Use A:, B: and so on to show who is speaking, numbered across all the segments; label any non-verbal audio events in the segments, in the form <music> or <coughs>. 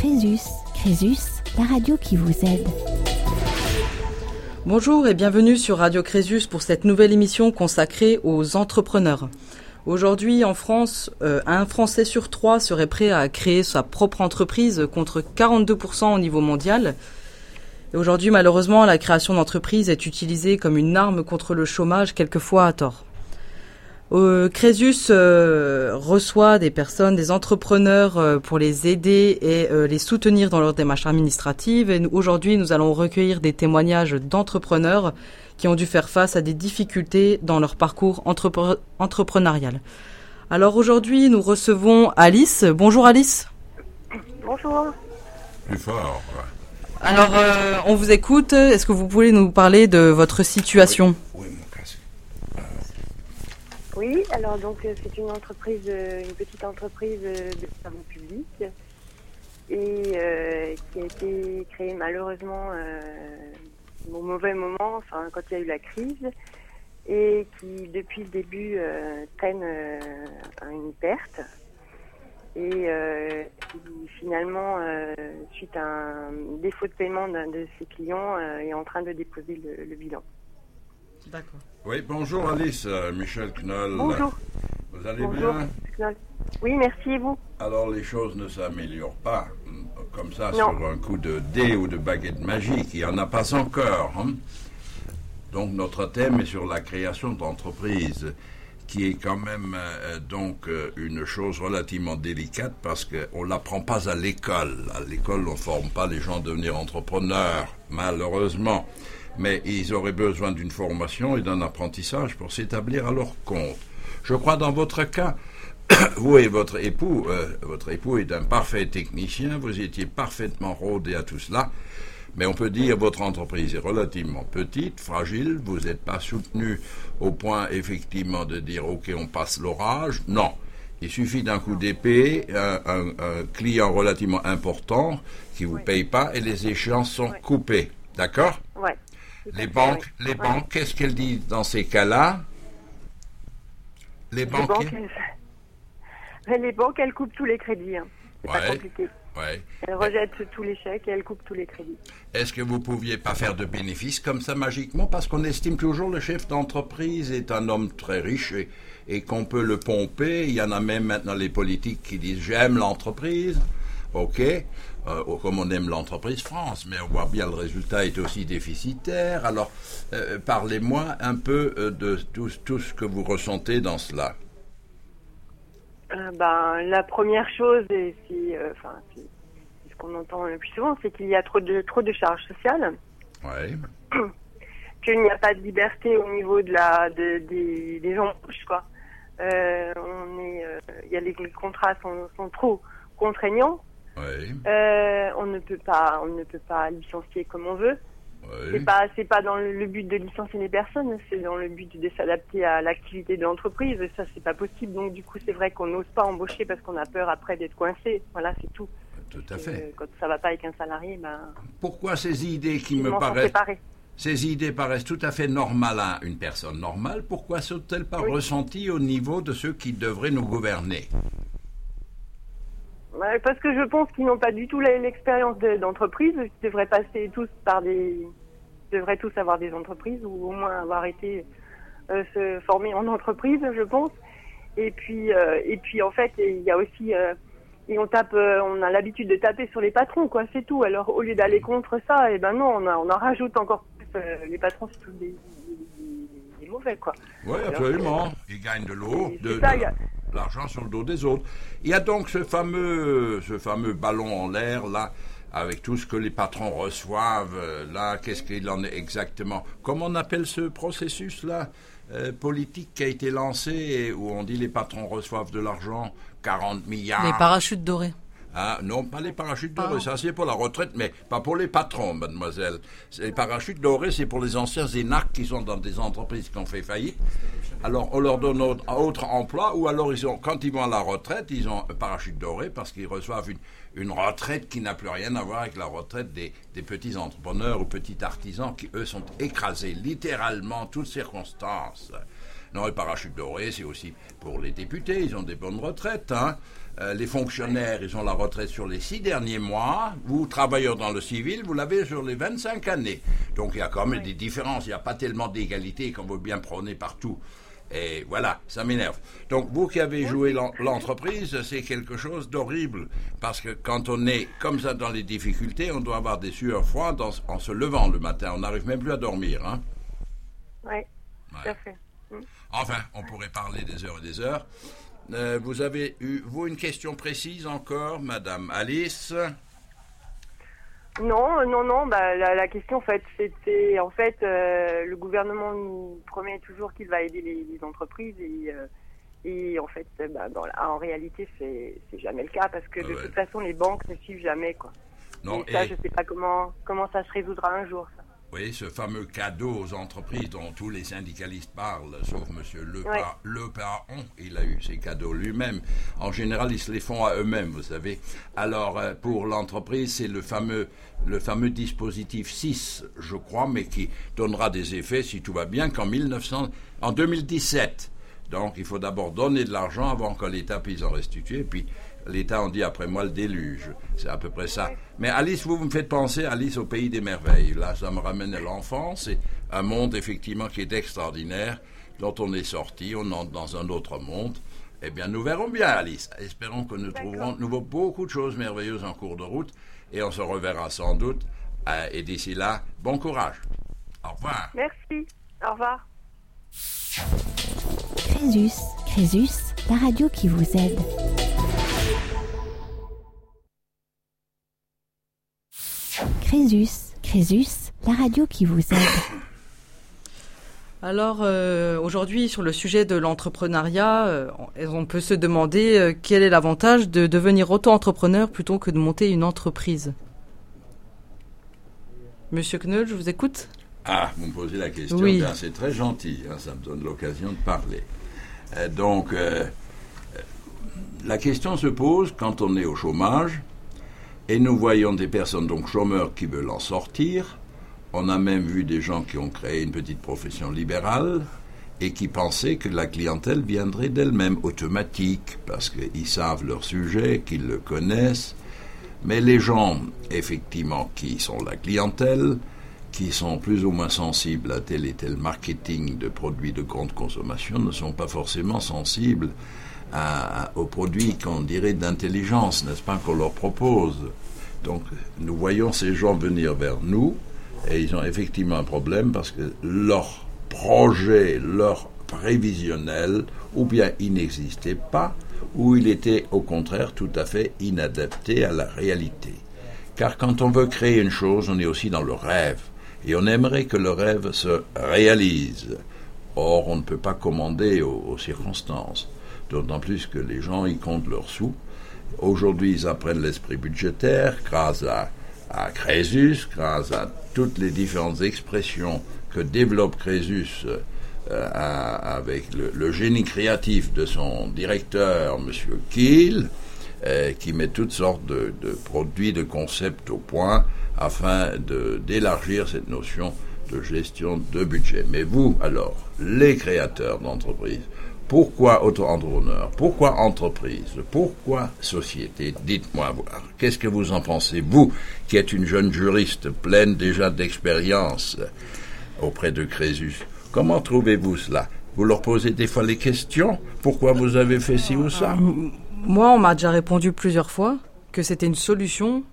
A: Crésus. Crésus, la radio qui vous aide.
B: Bonjour et bienvenue sur Radio Crésus pour cette nouvelle émission consacrée aux entrepreneurs. Aujourd'hui, en France, euh, un Français sur trois serait prêt à créer sa propre entreprise contre 42% au niveau mondial. Aujourd'hui, malheureusement, la création d'entreprise est utilisée comme une arme contre le chômage, quelquefois à tort. Euh, Crésus euh, reçoit des personnes, des entrepreneurs euh, pour les aider et les soutenir dans leur démarche administrative. Et aujourd'hui, nous allons recueillir des témoignages d'entrepreneurs qui ont dû faire face à des difficultés dans leur parcours entrepreneurial. Alors aujourd'hui, nous recevons Alice. Bonjour Alice.
C: Bonjour.
D: Plus fort.
B: Alors, on vous écoute. Est-ce que vous pouvez nous parler de votre situation?
C: Oui, alors donc euh, c'est une entreprise, euh, une petite entreprise euh, de travaux publics et qui a été créée malheureusement au mauvais moment, enfin quand il y a eu la crise et qui depuis le début traîne à une perte et qui finalement suite à un défaut de paiement d'un de ses clients est en train de déposer le bilan.
D: D'accord. Oui, bonjour Alice, euh, Michel Knoll.
C: Bonjour.
D: Vous allez bien?
C: Oui, merci et vous?
D: Alors les choses ne s'améliorent pas comme ça sur un coup de dé ou de baguette magique. Il n'y en a pas encore. Hein. donc notre thème est sur la création d'entreprises qui est quand même euh, donc euh, une chose relativement délicate parce qu'on ne l'apprend pas à l'école. À l'école, on ne forme pas les gens à devenir entrepreneurs, malheureusement mais ils auraient besoin d'une formation et d'un apprentissage pour s'établir à leur compte. Je crois dans votre cas, <coughs> vous et votre époux, euh, votre époux est un parfait technicien, vous étiez parfaitement rodé à tout cela, mais on peut dire votre entreprise est relativement petite, fragile, vous n'êtes pas soutenu au point effectivement de dire ok on passe l'orage, non. Il suffit d'un coup d'épée, un, client relativement important qui vous paye pas et les échéances sont coupées. D'accord?
C: Ouais.
D: Les banques, les banques, qu'est-ce qu'elles disent dans ces cas-là?
C: Les banques, les banques, elles coupent tous les crédits. Hein. C'est pas compliqué. Elles rejettent tous les chèques et elles coupent tous les crédits.
D: Est-ce que vous pouviez pas faire de bénéfices comme ça magiquement? Parce qu'on estime toujours le chef d'entreprise est un homme très riche et, et qu'on peut le pomper. Il y en a même maintenant les politiques qui disent j'aime l'entreprise. OK euh, comme on aime l'entreprise France, mais on voit bien le résultat est aussi déficitaire. Alors, euh, parlez-moi un peu euh, de tout, tout, ce que vous ressentez dans cela.
C: ben, la première chose, et enfin, ce qu'on entend le plus souvent, c'est qu'il y a trop de, trop de charges sociales.
D: Oui. <clears throat>
C: Qu'il n'y a pas de liberté au niveau de la, des, des embauches, quoi. on est, il y a les, contrats sont, sont trop contraignants euh, on ne peut pas, on ne peut pas licencier comme on veut. C'est pas, c'est pas dans le but de licencier les personnes, c'est dans le but de s'adapter à l'activité de l'entreprise. Ça, c'est pas possible. Donc, du coup, c'est vrai qu'on n'ose pas embaucher parce qu'on a peur après d'être coincé. Voilà, c'est tout.
D: Tout à fait.
C: Euh, quand ça va pas avec un salarié, ben.
D: Pourquoi ces idées qui me paraissent ces idées paraissent tout à fait normales à une personne normale, pourquoi sont-elles pas ressenties au niveau de ceux qui devraient nous gouverner?
C: Parce que je pense qu'ils n'ont pas du tout l'expérience d'entreprise. Ils devraient passer tous par des, devraient tous avoir des entreprises ou au moins avoir été euh, se former en entreprise, je pense. Et puis, euh, et puis en fait, il y a aussi euh, et on tape, on a l'habitude de taper sur les patrons, quoi, c'est tout. Alors au lieu d'aller contre ça, et eh ben non, on, on en rajoute encore plus. les patrons, c'est tous des, mauvais, quoi.
D: Oui, absolument. Ils gagnent de l'eau, de, l'argent sur le dos des autres. Il y a donc ce fameux, ce fameux ballon en l'air là, avec tout ce que les patrons reçoivent. Euh, là, qu'est-ce qu'il en est exactement? Comment on appelle ce processus là euh, politique qui a été lancé où on dit les patrons reçoivent de l'argent, 40 milliards.
B: Les parachutes dorés.
D: Ah, non, pas les parachutes dorés, ça c'est pour la retraite, mais pas pour les patrons, mademoiselle. Les parachutes dorés, c'est pour les anciens énacs qui sont dans des entreprises qui ont fait faillite. Alors on leur donne un autre emploi, ou alors ils ont, quand ils vont à la retraite, ils ont un parachute doré parce qu'ils reçoivent une, retraite qui n'a plus rien à voir avec la retraite des, des petits entrepreneurs ou petits artisans qui, eux, sont écrasés littéralement, toutes circonstances. Non, le parachute doré, c'est aussi pour les députés, ils ont des bonnes retraites. Hein. Euh, les fonctionnaires, ils ont la retraite sur les six derniers mois. Vous, travailleurs dans le civil, vous l'avez sur les 25 années. Donc il y a quand même des différences. Il n'y a pas tellement d'égalité qu'on veut bien prôner partout. Et voilà, ça m'énerve. Donc vous qui avez joué l'entreprise, c'est quelque chose d'horrible. Parce que quand on est comme ça dans les difficultés, on doit avoir des sueurs froides en, se levant le matin. On n'arrive même plus à dormir. Hein
C: oui, tout à fait.
D: Mm. Enfin, on pourrait parler des heures et des heures. Euh, vous avez eu, vous, une question précise encore, Madame Alice
C: non, non, non. Bah, la, question, en fait, c'était, en fait, euh, le gouvernement nous promet toujours qu'il va aider les, entreprises et, euh, et en fait, bah, dans en réalité, c'est, jamais le cas parce que de toute façon, les banques ne suivent jamais, quoi. Non. Et ça, je sais pas comment comment ça se résoudra un jour. Ça.
D: Oui, ce fameux cadeau aux entreprises dont tous les syndicalistes parlent, sauf M. Le, le il a eu ces cadeaux lui-même. En général, ils se les font à eux-mêmes, vous savez. Alors, euh, pour l'entreprise, c'est le fameux, le fameux dispositif 6, je crois, mais qui donnera des effets, si tout va bien, qu'en 1900, en 2017. Donc, il faut d'abord donner de l'argent avant que l'État puisse en restituer, puis l'État en dit après moi le déluge. C'est à peu près ça. Mais Alice, vous, me faites penser, Alice, au pays des merveilles. Là, ça me ramène à l'enfance. C'est un monde, effectivement, qui est extraordinaire, dont on est sorti, on entre dans un autre monde. Eh bien, nous verrons bien, Alice. Espérons que nous trouverons nouveau beaucoup de choses merveilleuses en cours de route. Et on se reverra sans doute. Euh, et d'ici là, bon courage. Au revoir.
C: Merci. Au revoir.
A: Crésus, Crésus, la radio qui vous aide. Crésus, Crésus, la radio qui vous aide. <coughs>
B: Alors euh, aujourd'hui sur le sujet de l'entrepreneuriat, euh, on peut se demander euh, quel est l'avantage de devenir auto-entrepreneur plutôt que de monter une entreprise? Monsieur Knoll, je vous écoute.
D: Ah, vous me posez la question. Oui. c'est très gentil, hein, ça me donne l'occasion de parler. donc, la question se pose quand on est au chômage et nous voyons des personnes, donc chômeurs, qui veulent en sortir. On a même vu des gens qui ont créé une petite profession libérale et qui pensaient que la clientèle viendrait d'elle-même, automatique, parce qu'ils savent leur sujet, qu'ils le connaissent. Mais les gens, effectivement, qui sont la clientèle, qui sont plus ou moins sensibles à tel et tel marketing de produits de grande consommation, ne sont pas forcément sensibles aux produits qu'on dirait d'intelligence, n'est-ce pas, qu'on leur propose. Donc nous voyons ces gens venir vers nous et ils ont effectivement un problème parce que leur projet, leur prévisionnel, ou bien il n'existait pas, ou il était au contraire tout à fait inadapté à la réalité. Car quand on veut créer une chose, on est aussi dans le rêve, et on aimerait que le rêve se réalise. Or, on ne peut pas commander aux circonstances d'autant plus que les gens y comptent leurs sous. Aujourd'hui, ils apprennent l'esprit budgétaire grâce à, à, Crésus, grâce à toutes les différentes expressions que développe Crésus euh, avec le, génie créatif de son directeur, M. Kiel, euh, qui met toutes sortes de, de, produits, de concepts au point afin d'élargir cette notion de gestion de budget. Mais vous, alors, les créateurs d'entreprises, pourquoi auto-entrepreneur? Pourquoi entreprise? Pourquoi société? Dites-moi. Qu'est-ce que vous en pensez, vous, qui êtes une jeune juriste pleine déjà d'expérience auprès de Crésus? Comment trouvez-vous cela? Vous leur posez des fois les questions? Pourquoi vous avez fait ci ou ça?
B: Moi, on m'a déjà répondu plusieurs fois que c'était une solution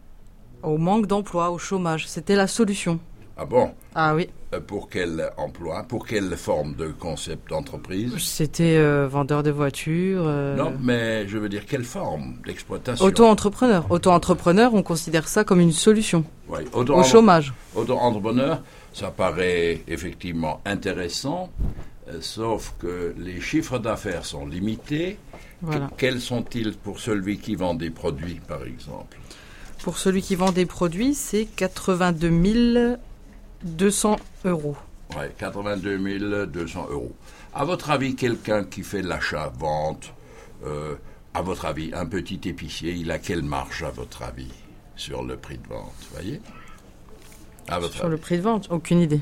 B: au manque d'emploi, au chômage. C'était la solution.
D: Ah bon
B: Ah oui.
D: Euh, pour quel emploi Pour quelle forme de concept d'entreprise
B: C'était euh, vendeur de voitures. Euh,
D: non, mais je veux dire quelle forme d'exploitation
B: Auto-entrepreneur. Auto-entrepreneur, on considère ça comme une solution oui. au chômage.
D: Auto-entrepreneur, ça paraît effectivement intéressant, sauf que les chiffres d'affaires sont limités. quels sont-ils pour celui qui vend des produits, par exemple?
B: Pour celui qui vend des produits, c'est 82 000 200 euros.
D: Oui, 82 200 euros. À votre avis, quelqu'un qui fait l'achat-vente, euh, à votre avis, un petit épicier, il a quelle marge, à votre avis, sur le prix de vente Voyez?
B: Sur le prix de vente Aucune idée.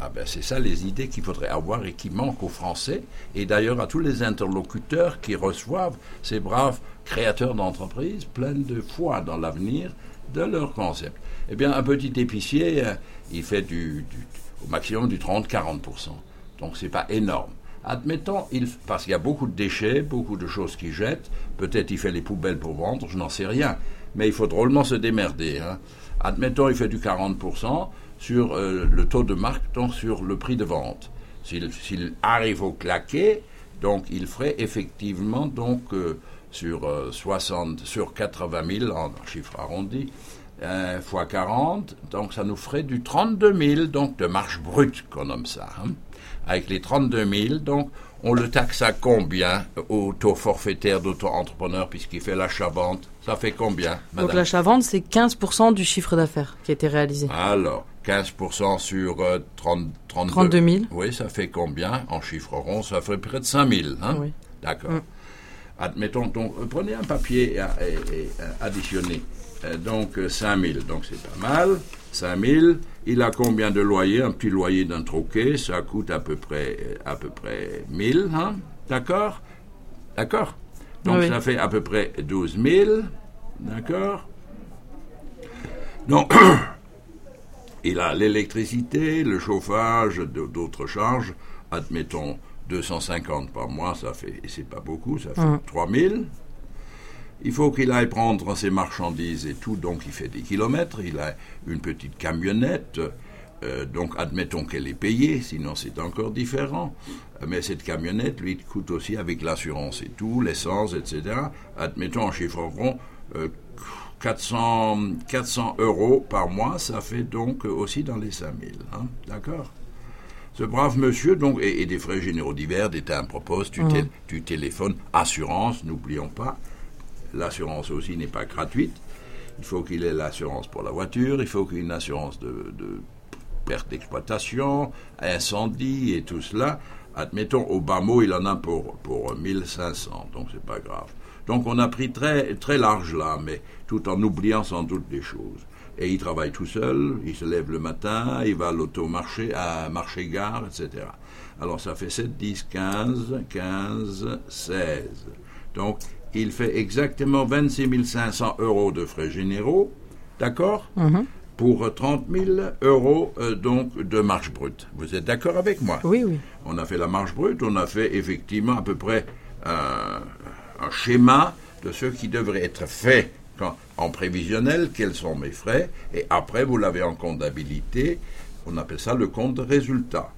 D: Ah ben c'est ça les idées qu'il faudrait avoir et qui manquent aux Français et d'ailleurs à tous les interlocuteurs qui reçoivent ces braves créateurs d'entreprises pleines de foi dans l'avenir de leur concept. Eh bien un petit épicier, euh, il fait du, au maximum du 30-40%. Donc c'est pas énorme. Admettons, il, parce qu'il y a beaucoup de déchets, beaucoup de choses qu'il jette, peut-être il fait les poubelles pour vendre, je n'en sais rien, mais il faut drôlement se démerder. Hein. Admettons, il fait du 40%, sur euh, le taux de marque, donc sur le prix de vente. S'il arrive au claquet, donc il ferait effectivement donc euh, sur 60, euh, sur 80 000 en chiffre arrondi, fois 40, donc ça nous ferait du 32 000 donc de marge brute qu'on nomme ça. Hein. Avec les 32 000, donc on le taxe à combien au taux forfaitaire d'auto-entrepreneur puisqu'il fait l'achat-vente? Ça fait combien
B: madame? Donc l'achat-vente, c'est 15% du chiffre d'affaires qui a été réalisé.
D: Alors, 15% sur 30,
B: 32 000.
D: Oui, ça fait combien En chiffre rond, ça ferait près de 5 000. Hein? Oui. D'accord. Mm. Admettons, donc, euh, prenez un papier et, additionnez. Euh, donc, 5 euh, 000, donc c'est pas mal. 5 000. Il a combien de loyer Un petit loyer d'un troquet, ça coûte à peu près, à peu près 1000. Hein? D'accord? D'accord? Donc, ça fait à peu près 12 000. D'accord? Donc. <coughs> Il a l'électricité, le chauffage, d'autres charges. Admettons 250 par mois, ça fait, et c'est pas beaucoup, ça fait 3000. Il faut qu'il aille prendre ses marchandises et tout, donc il fait des kilomètres. Il a une petite camionnette, euh, donc admettons qu'elle est payée, sinon c'est encore différent. Mais cette camionnette, lui, coûte aussi avec l'assurance et tout, l'essence, etc. Admettons en chiffre rond, euh, 400, 400 euros par mois, ça fait donc aussi dans les 5000. Hein, D'accord? Ce brave monsieur, donc, et, des frais généraux divers, des timbres poste, tu, mmh. tu téléphones, assurance, n'oublions pas, l'assurance aussi n'est pas gratuite. Il faut qu'il ait l'assurance pour la voiture, il faut qu'il ait une assurance de, perte d'exploitation, incendie et tout cela. Admettons, au bas mot, il en a pour, pour 1500, donc c'est pas grave. Donc on a pris très, très large là, mais tout en oubliant sans doute des choses. Et il travaille tout seul, il se lève le matin, il va à l'automarché, à marché-gare, etc. Alors ça fait 7, 10, 15, 15, 16. Donc il fait exactement 26 500 euros de frais généraux, d'accord? Mhm. Pour 30 000 euros euh, donc de marge brute. Vous êtes d'accord avec moi?
B: Oui, oui.
D: On a fait la marge brute, on a fait effectivement à peu près euh, un schéma de ce qui devrait être fait en prévisionnel, quels sont mes frais, et après vous l'avez en comptabilité, on appelle ça le compte de résultat.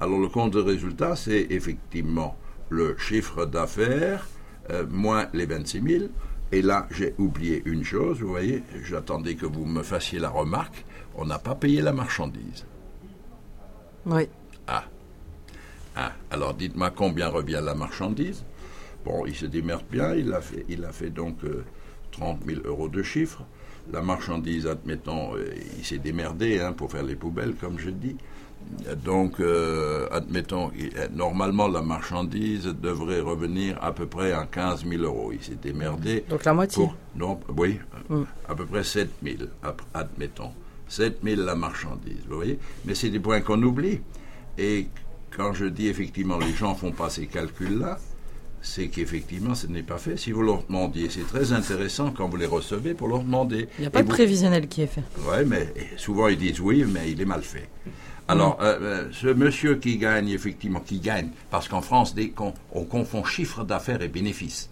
D: Alors le compte de résultat, c'est effectivement le chiffre d'affaires euh, moins les 26 000. Et là, j'ai oublié une chose, vous voyez, j'attendais que vous me fassiez la remarque, on n'a pas payé la marchandise.
B: Oui.
D: Ah. Ah. Alors dites-moi combien revient la marchandise Bon, il se démerde bien, il a fait, il a fait donc 30 euh, 000 euros de chiffre. La marchandise, admettons, euh, il s'est démerdé hein, pour faire les poubelles, comme je dis. Donc, euh, admettons, normalement, la marchandise devrait revenir à peu près à 15 000 euros. Il s'est démerdé.
B: Donc la moitié
D: non, Oui, mm. à peu près 7 000, admettons. 7 000 la marchandise, vous voyez Mais c'est des points qu'on oublie. Et quand je dis effectivement, les gens font pas ces calculs-là, c'est qu'effectivement, ce n'est pas fait. Si vous leur demandiez, c'est très intéressant quand vous les recevez pour leur demander.
B: Il n'y a pas de prévisionnel qui est fait.
D: Oui, mais souvent ils disent oui, mais il est mal fait. Alors, mm. euh, euh, ce monsieur qui gagne, effectivement, qui gagne, parce qu'en France, on, confond chiffre d'affaires et bénéfice.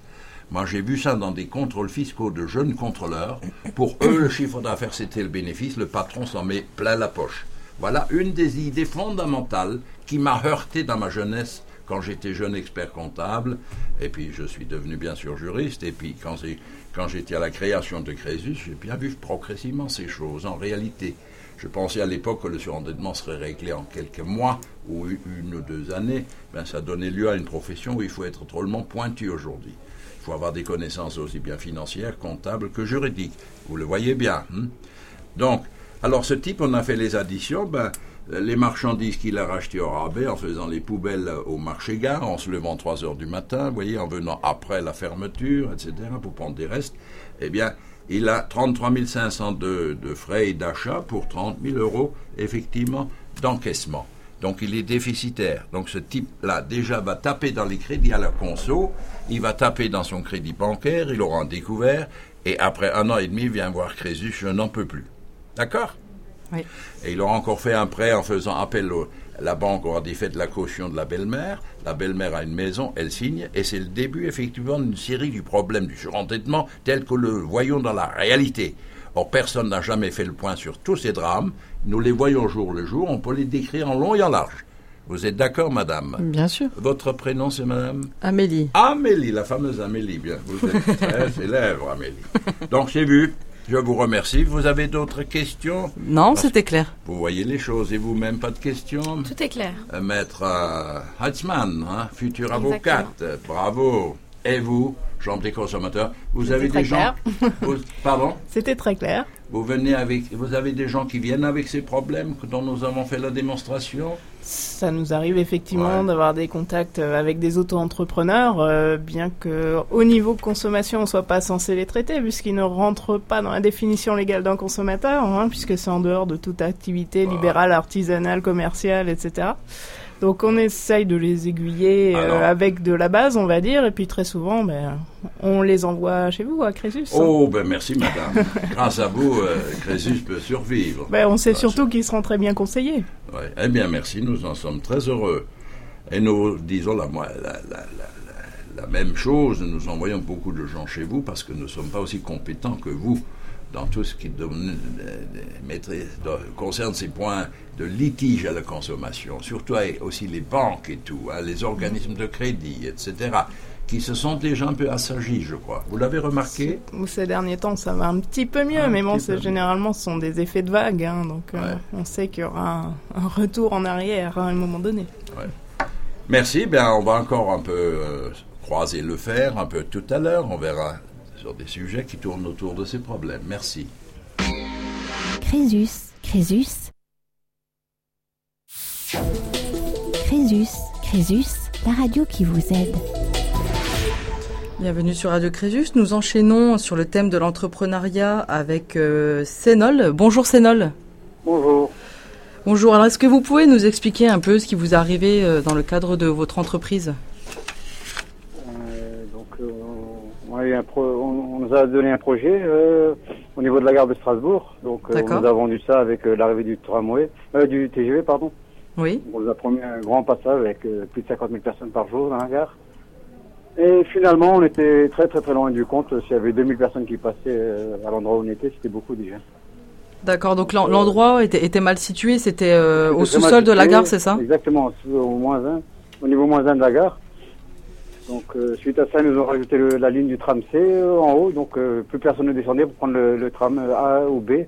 D: Moi, j'ai vu ça dans des contrôles fiscaux de jeunes contrôleurs. Pour eux, le chiffre d'affaires, c'était le bénéfice. Le patron s'en met plein la poche. Voilà une des idées fondamentales qui m'a heurté dans ma jeunesse quand j'étais jeune expert comptable, et puis je suis devenu bien sûr juriste, et puis quand, j'étais à la création de Crésus, j'ai bien vu progressivement ces choses. En réalité, je pensais à l'époque que le surendettement serait réglé en quelques mois ou une ou deux années. Ben, ça donnait lieu à une profession où il faut être drôlement pointu aujourd'hui. Il faut avoir des connaissances aussi bien financières, comptables que juridiques. Vous le voyez bien. Hein. Donc, alors ce type, on a fait les additions. Ben, les marchandises qu'il a rachetées au rabais en faisant les poubelles au marché-gare, en se levant 3 heures du matin, voyez, en venant après la fermeture, etc., pour prendre des restes, eh bien, il a 33 500 de, de frais d'achat pour 30 000 euros, effectivement, d'encaissement. Donc il est déficitaire. Donc ce type-là déjà va taper dans les crédits à la conso, il va taper dans son crédit bancaire, il aura un découvert, et après un an et demi, il vient voir Crésus, je n'en peux plus. D'accord?
B: Oui.
D: Et il aura encore fait un prêt en faisant appel au, la banque aura défait de la caution de la belle-mère, la belle-mère a une maison, elle signe, et c'est le début effectivement d'une série du problème du surendettement tel que le voyons dans la réalité. Or, personne n'a jamais fait le point sur tous ces drames. Nous les voyons jour le jour, on peut les décrire en long et en large. Vous êtes d'accord, madame?
B: Bien sûr.
D: Votre prénom, c'est madame?
B: Amélie.
D: Amélie, la fameuse Amélie, bien. Vous êtes <laughs> très célèbre, Amélie. Donc, c'est vu. Je vous remercie. Vous avez d'autres questions
B: Non, c'était clair.
D: Vous voyez les choses et vous-même, pas de questions
E: Tout est clair.
D: Euh, Maître euh, Hatzmann, hein, future avocate, bravo. Et vous, Chambre des consommateurs, vous avez des gens. <laughs> Vous, pardon
F: C'était très clair.
D: Vous venez avec, vous avez des gens qui viennent avec ces problèmes dont nous avons fait la démonstration.
F: Ça nous arrive effectivement d'avoir des contacts avec des auto-entrepreneurs, euh, bien que au niveau consommation, on soit pas censé les traiter, puisqu'ils ne rentrent pas dans la définition légale d'un consommateur, hein, puisque c'est en dehors de toute activité libérale, artisanale, commerciale, etc. Donc on essaye de les aiguiller euh, avec de la base, on va dire, et puis très souvent, ben, on les envoie chez vous, à Crésus.
D: Oh, ben merci madame. <laughs> Grâce à vous, euh, Crésus peut survivre.
F: Ben, on sait surtout qu'ils seront très bien conseillés.
D: Ouais. Eh bien merci, nous en sommes très heureux. Et nous disons la, la, la, la même chose, nous envoyons beaucoup de gens chez vous parce que nous ne sommes pas aussi compétents que vous dans tout ce qui concerne ces points de litige à la consommation, surtout aussi les banques et tout, hein, les organismes de crédit, etc., qui se sont déjà un peu assagis, je crois. Vous l'avez remarqué?
F: Ces derniers temps, ça va un petit peu mieux, mais bon, généralement, ce sont des effets de vague, hein, donc euh, on sait qu'il y aura un, retour en arrière à un moment donné.
D: Merci, bien, on va encore un peu euh, croiser le fer, un peu tout à l'heure, on verra sur des sujets qui tournent autour de ces problèmes. Merci.
A: Crésus, Crésus. Crésus, Crésus, la radio qui vous aide.
B: Bienvenue sur Radio Crésus. Nous enchaînons sur le thème de l'entrepreneuriat avec euh, Sénol. Bonjour Sénol.
G: Bonjour.
B: Bonjour. Alors, est-ce que vous pouvez nous expliquer un peu ce qui vous est arrivé euh, dans le cadre de votre entreprise?
G: On, nous a donné un projet euh, au niveau de la gare de Strasbourg. Donc euh, on nous a vendu ça avec euh, l'arrivée du tramway, du TGV pardon.
B: Oui.
G: On nous a promis un grand passage avec plus de 50 000 personnes par jour dans la gare. Et finalement, on était très très très loin du compte. S'il y avait 2000 personnes qui passaient à l'endroit où on était, c'était beaucoup déjà.
B: D'accord, donc l'endroit était, était, mal situé, c'était au sous-sol de la gare, c'est ça?
G: Exactement, au moins 1, au niveau moins 1 de la gare. Donc euh, suite à ça, ils nous ont rajouté la ligne du tram C euh, en haut, donc euh, plus personne ne descendait pour prendre le, tram A ou B.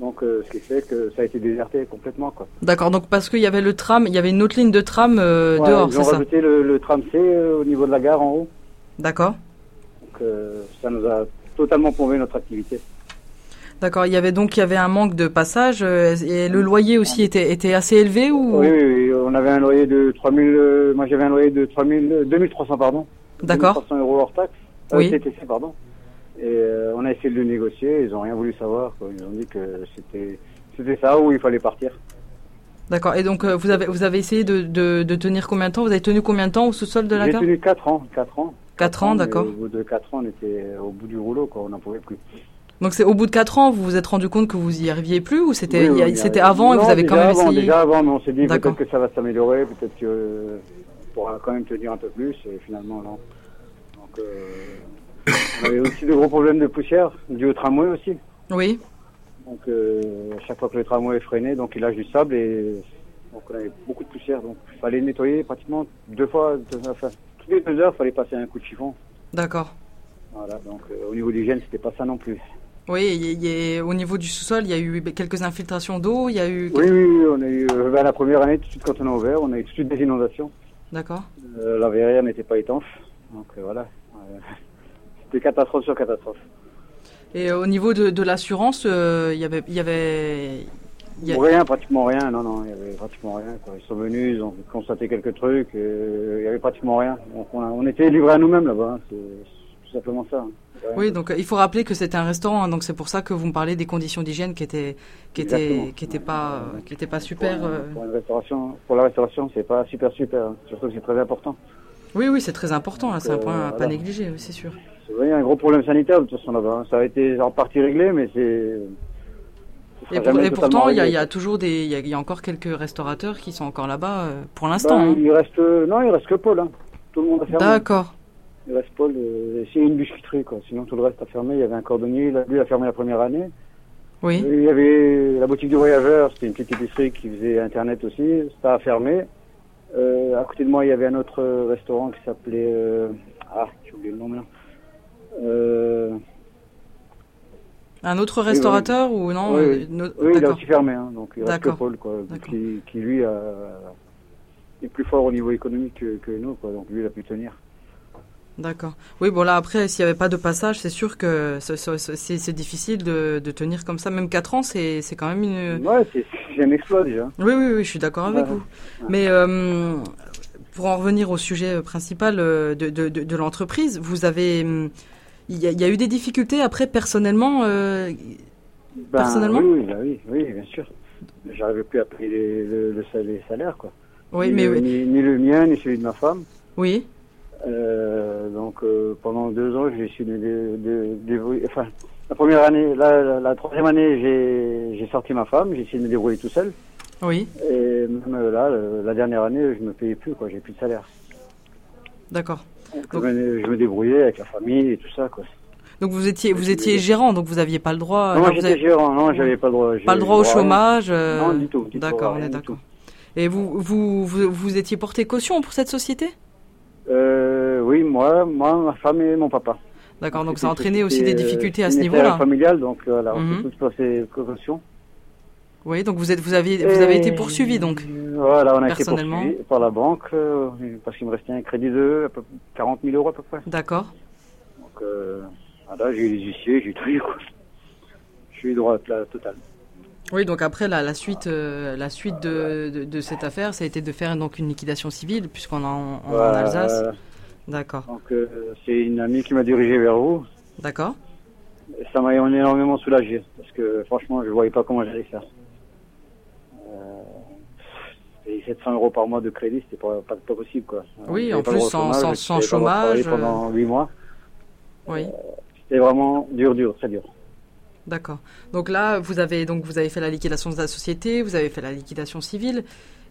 G: Donc ce qui fait que ça a été déserté complètement. quoi.
B: D'accord, donc parce qu'il y avait le tram, il y avait une autre ligne de tram dehors,
G: c'est ça Ils ont rajouté le, tram C au niveau de la gare en haut.
B: D'accord.
G: Donc ça nous a totalement plombé notre activité.
B: D'accord, il y avait donc il y avait un manque de passage et le loyer aussi était, était assez élevé ou?
G: Oui, oui, on avait un loyer de 3000 euh, moi j'avais un loyer de 3000 2300 pardon.
B: D'accord.
G: 2300 euros hors taxe.
B: Euh, oui.
G: TTC pardon. Et euh, on a essayé de le négocier, ils ont rien voulu savoir Ils ont dit que c'était c'était ça où il fallait partir.
B: D'accord. Et donc vous avez vous avez essayé de, de, tenir combien de temps? Vous avez tenu combien de temps au sous-sol de la
G: J'ai tenu 4 ans, 4 ans.
B: 4 ans, d'accord.
G: Au bout de 4 ans, on était au bout du rouleau, quoi, on n'en pouvait plus.
B: Donc c'est au bout de 4 ans, vous vous êtes rendu compte que vous y arriviez plus ou c'était c'était avant et vous avez quand même
G: avant,
B: essayé
G: Déjà avant, mais on s'est dit peut-être que ça va s'améliorer, peut-être que euh, pourra quand même tenir un peu plus et finalement non. Donc euh, on avait aussi de gros problèmes de poussière dû au tramway aussi.
B: Oui.
G: Donc euh, à chaque fois que le tramway freinait, donc il lâche du sable et donc on avait beaucoup de poussière, donc il fallait nettoyer pratiquement deux fois, enfin toutes les deux heures, il fallait passer un coup de chiffon.
B: D'accord.
G: Voilà, donc au niveau d'hygiène, c'était pas ça non plus.
B: Oui, au niveau du sous-sol, il y a eu quelques infiltrations d'eau, il y a eu...
G: Oui, oui, on a eu, euh, ben, la première année, tout de suite quand on a ouvert, on a eu tout de suite des inondations.
B: D'accord.
G: Euh, la verrière n'était pas étanche, donc euh, voilà. C'était catastrophe sur catastrophe.
B: Et au niveau de, l'assurance, il y avait... Y avait...
G: Rien, pratiquement rien, non, non, il y avait pratiquement rien. Ils sont venus, ils ont constaté quelques trucs, il y avait pratiquement rien. Donc on, était livrés à nous-mêmes là-bas. Hein. Tout simplement ça. Hein.
B: Oui, donc il faut rappeler que c'était un restaurant, hein, donc c'est pour ça que vous me parlez des conditions d'hygiène qui étaient qui étaient qui étaient pas qui étaient pas super.
G: Pour, une restauration, pour la restauration, c'est pas super super, hein. surtout que c'est très important.
B: Oui, oui, c'est très important, c'est un point à pas négliger, c'est sûr.
G: C'est un gros problème sanitaire de toute façon là-bas. Ça a été en partie réglé, mais c'est
B: et, pourtant, il y, a toujours des, il y, a encore quelques restaurateurs qui sont encore là-bas euh, pour l'instant.
G: Ben, hein. Il reste, non, il reste que Paul. Hein. Tout le monde a fermé.
B: D'accord.
G: Reste Paul. Euh, c'est une biscuiterie, quoi. Sinon, tout le reste a fermé. Il y avait un cordonnier. Lui a fermé la première année.
B: Oui.
G: il y avait la boutique du voyageur. C'était une petite épicerie qui faisait Internet aussi. Ça a fermé. Euh, à côté de moi, il y avait un autre restaurant qui s'appelait. ah, j'ai oublié le nom maintenant. Euh,
B: un autre restaurateur ou non
G: Oui, il a aussi fermé, hein, donc il reste que Paul, quoi, qui, qui, lui est plus fort au niveau économique que, nous, quoi, donc lui il a pu tenir.
B: D'accord. Oui, bon là après, s'il n'y avait pas de passage, c'est sûr que c'est difficile de, de, tenir comme ça. Même 4 ans, c'est quand même une...
G: Ouais, c'est un exploit déjà.
B: Oui, oui, oui, je suis d'accord avec vous. Mais euh, pour en revenir au sujet principal euh, de, de, de l'entreprise, vous avez il y, a eu des difficultés après personnellement euh,
G: ben, personnellement oui, bah oui, oui, bien sûr. J'arrivais plus à payer le, le, les salaires, quoi.
B: Oui,
G: ni
B: mais
G: le, ni, le mien, ni celui de ma femme.
B: Oui.
G: Euh, donc euh, pendant deux ans, j'ai essayé de, de, de, Enfin, la première année, la, la, troisième année, j'ai sorti ma femme, j'ai essayé de me débrouiller tout seul.
B: Oui.
G: Et même là, la dernière année, je me payais plus, quoi. J'ai plus de salaire.
B: D'accord.
G: Donc, je me débrouillais avec la famille et tout ça, quoi.
B: Donc vous étiez vous étiez gérant, donc vous aviez pas le droit.
G: Non, j'étais gérant, non, j'avais pas le droit.
B: Pas le droit au chômage.
G: Euh, non, du tout.
B: D'accord, on est d'accord. Et vous, vous, vous vous étiez porté caution pour cette société?
G: euh, moi, moi, ma femme et mon papa.
B: D'accord, donc ça a entraîné aussi des difficultés à ce niveau-là.
G: familial, donc voilà, on mm -hmm. ces cautions.
B: Oui, donc vous êtes, vous avez, vous avez été poursuivi donc.
G: Voilà, on a été poursuivi par la banque euh, parce qu'il me restait un crédit de 40 000 euros à peu près.
B: D'accord.
G: Donc euh, voilà, j'ai eu les huissiers, j'ai tout eu quoi. Je suis droit la totale.
B: Oui, donc après la, la suite, euh, la suite de, de, cette affaire, ça a été de faire donc une liquidation civile puisqu'on est en, en, Alsace. D'accord.
G: Donc c'est une amie qui m'a dirigé vers vous.
B: D'accord.
G: Ça m'a énormément soulagé parce que franchement, je ne voyais pas comment j'allais faire. 700 euros par mois de crédit, c'était pas, pas, possible, quoi.
B: Oui, en plus, sans, chômage, sans, chômage.
G: Pendant 8 mois.
B: Oui.
G: Euh, c'était vraiment dur, dur, très dur.
B: D'accord. Donc là, vous avez donc vous avez fait la liquidation de la société, vous avez fait la liquidation civile,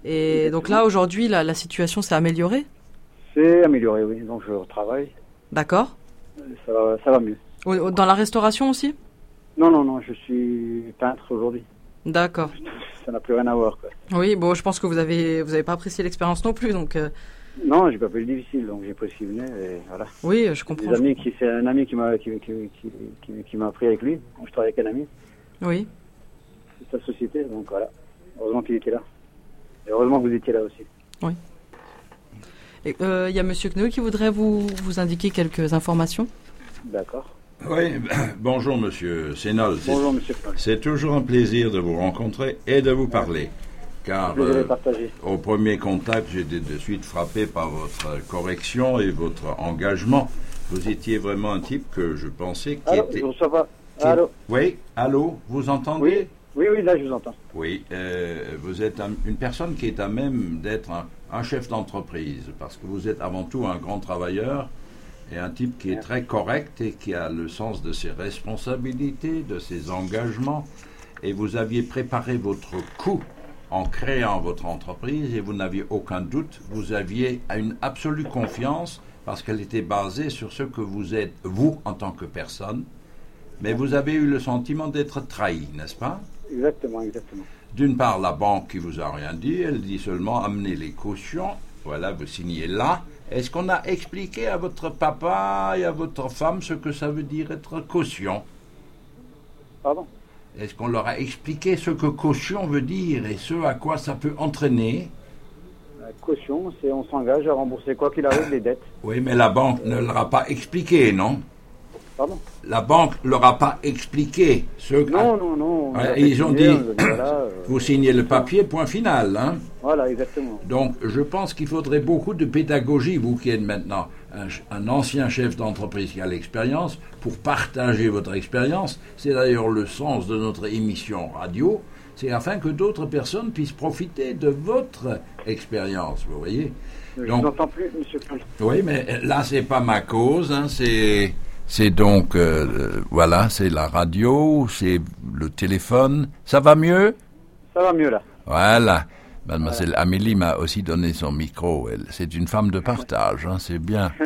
B: et donc là aujourd'hui, la, la, situation s'est améliorée?
G: C'est amélioré, oui. Donc je retravaille.
B: D'accord.
G: Ça va, ça va mieux.
B: Dans la restauration aussi?
G: Non, non, non. Je suis peintre aujourd'hui.
B: D'accord. <laughs>
G: Ça n'a plus rien à voir. Quoi.
B: Oui, bon, je pense que vous avez vous avez pas apprécié l'expérience non plus, donc. Euh...
G: Non, j'ai pas fait le difficile, donc j'ai pris venait et voilà.
B: Oui, je comprends.
G: Des amis qui, c'est un ami qui m'a qui, qui, qui, qui m'a appris avec lui. je travaille avec un ami.
B: Oui.
G: C'est sa société, donc voilà. Heureusement qu'il était là. Et heureusement que vous étiez là aussi.
B: Oui. Il euh, y a Monsieur Kneu qui voudrait vous, vous indiquer quelques informations?
G: D'accord.
D: Oui, <coughs> bonjour Monsieur Sénol.
G: Bonjour Monsieur
D: C'est toujours un plaisir de vous rencontrer et de vous parler. Car euh, au premier contact, j'ai de suite frappé par votre correction et votre engagement. Vous étiez vraiment un type que je pensais qui
G: allô,
D: était.
G: Je. Allô
D: Oui, allô, vous entendez?
G: Oui. oui, là je vous entends.
D: Oui, euh, vous êtes une personne qui est à même d'être un, un chef d'entreprise, parce que vous êtes avant tout un grand travailleur et un type qui est très correct et qui a le sens de ses responsabilités, de ses engagements. Et vous aviez préparé votre coup en créant votre entreprise et vous n'aviez aucun doute, vous aviez une absolue confiance parce qu'elle était basée sur ce que vous êtes, vous, en tant que personne. Mais vous avez eu le sentiment d'être trahi, n'est-ce pas?
G: Exactement, exactement.
D: D'une part, la banque qui vous a rien dit, elle dit seulement amenez les cautions. Voilà, vous signez là. Est-ce qu'on a expliqué à votre papa et à votre femme ce que ça veut dire être caution?
G: Pardon?
D: Est-ce qu'on leur a expliqué ce que caution veut dire et ce à quoi ça peut entraîner?
G: La caution, c'est on s'engage à rembourser quoi qu'il arrive les dettes.
D: Oui, mais la banque ne leur a pas expliqué, non?
G: Pardon
D: La banque ne leur a pas expliqué ce
G: Non, non, non.
D: ils ont dit, vous signez le papier, point final. Hein.
G: Voilà, exactement.
D: Donc, je pense qu'il faudrait beaucoup de pédagogie, vous qui êtes maintenant un, ancien chef d'entreprise qui a l'expérience, pour partager votre expérience. C'est d'ailleurs le sens de notre émission radio. C'est afin que d'autres personnes puissent profiter de votre expérience, vous voyez.
G: Je n'entends plus, monsieur
D: Oui, mais là, c'est pas ma cause. Hein, c'est, c'est donc, euh, voilà, c'est la radio, c'est le téléphone. Ça va mieux?
G: Ça va mieux, là.
D: Voilà. Mademoiselle Amélie m'a aussi donné son micro. Elle, c'est une femme de partage, hein, c'est bien. <laughs>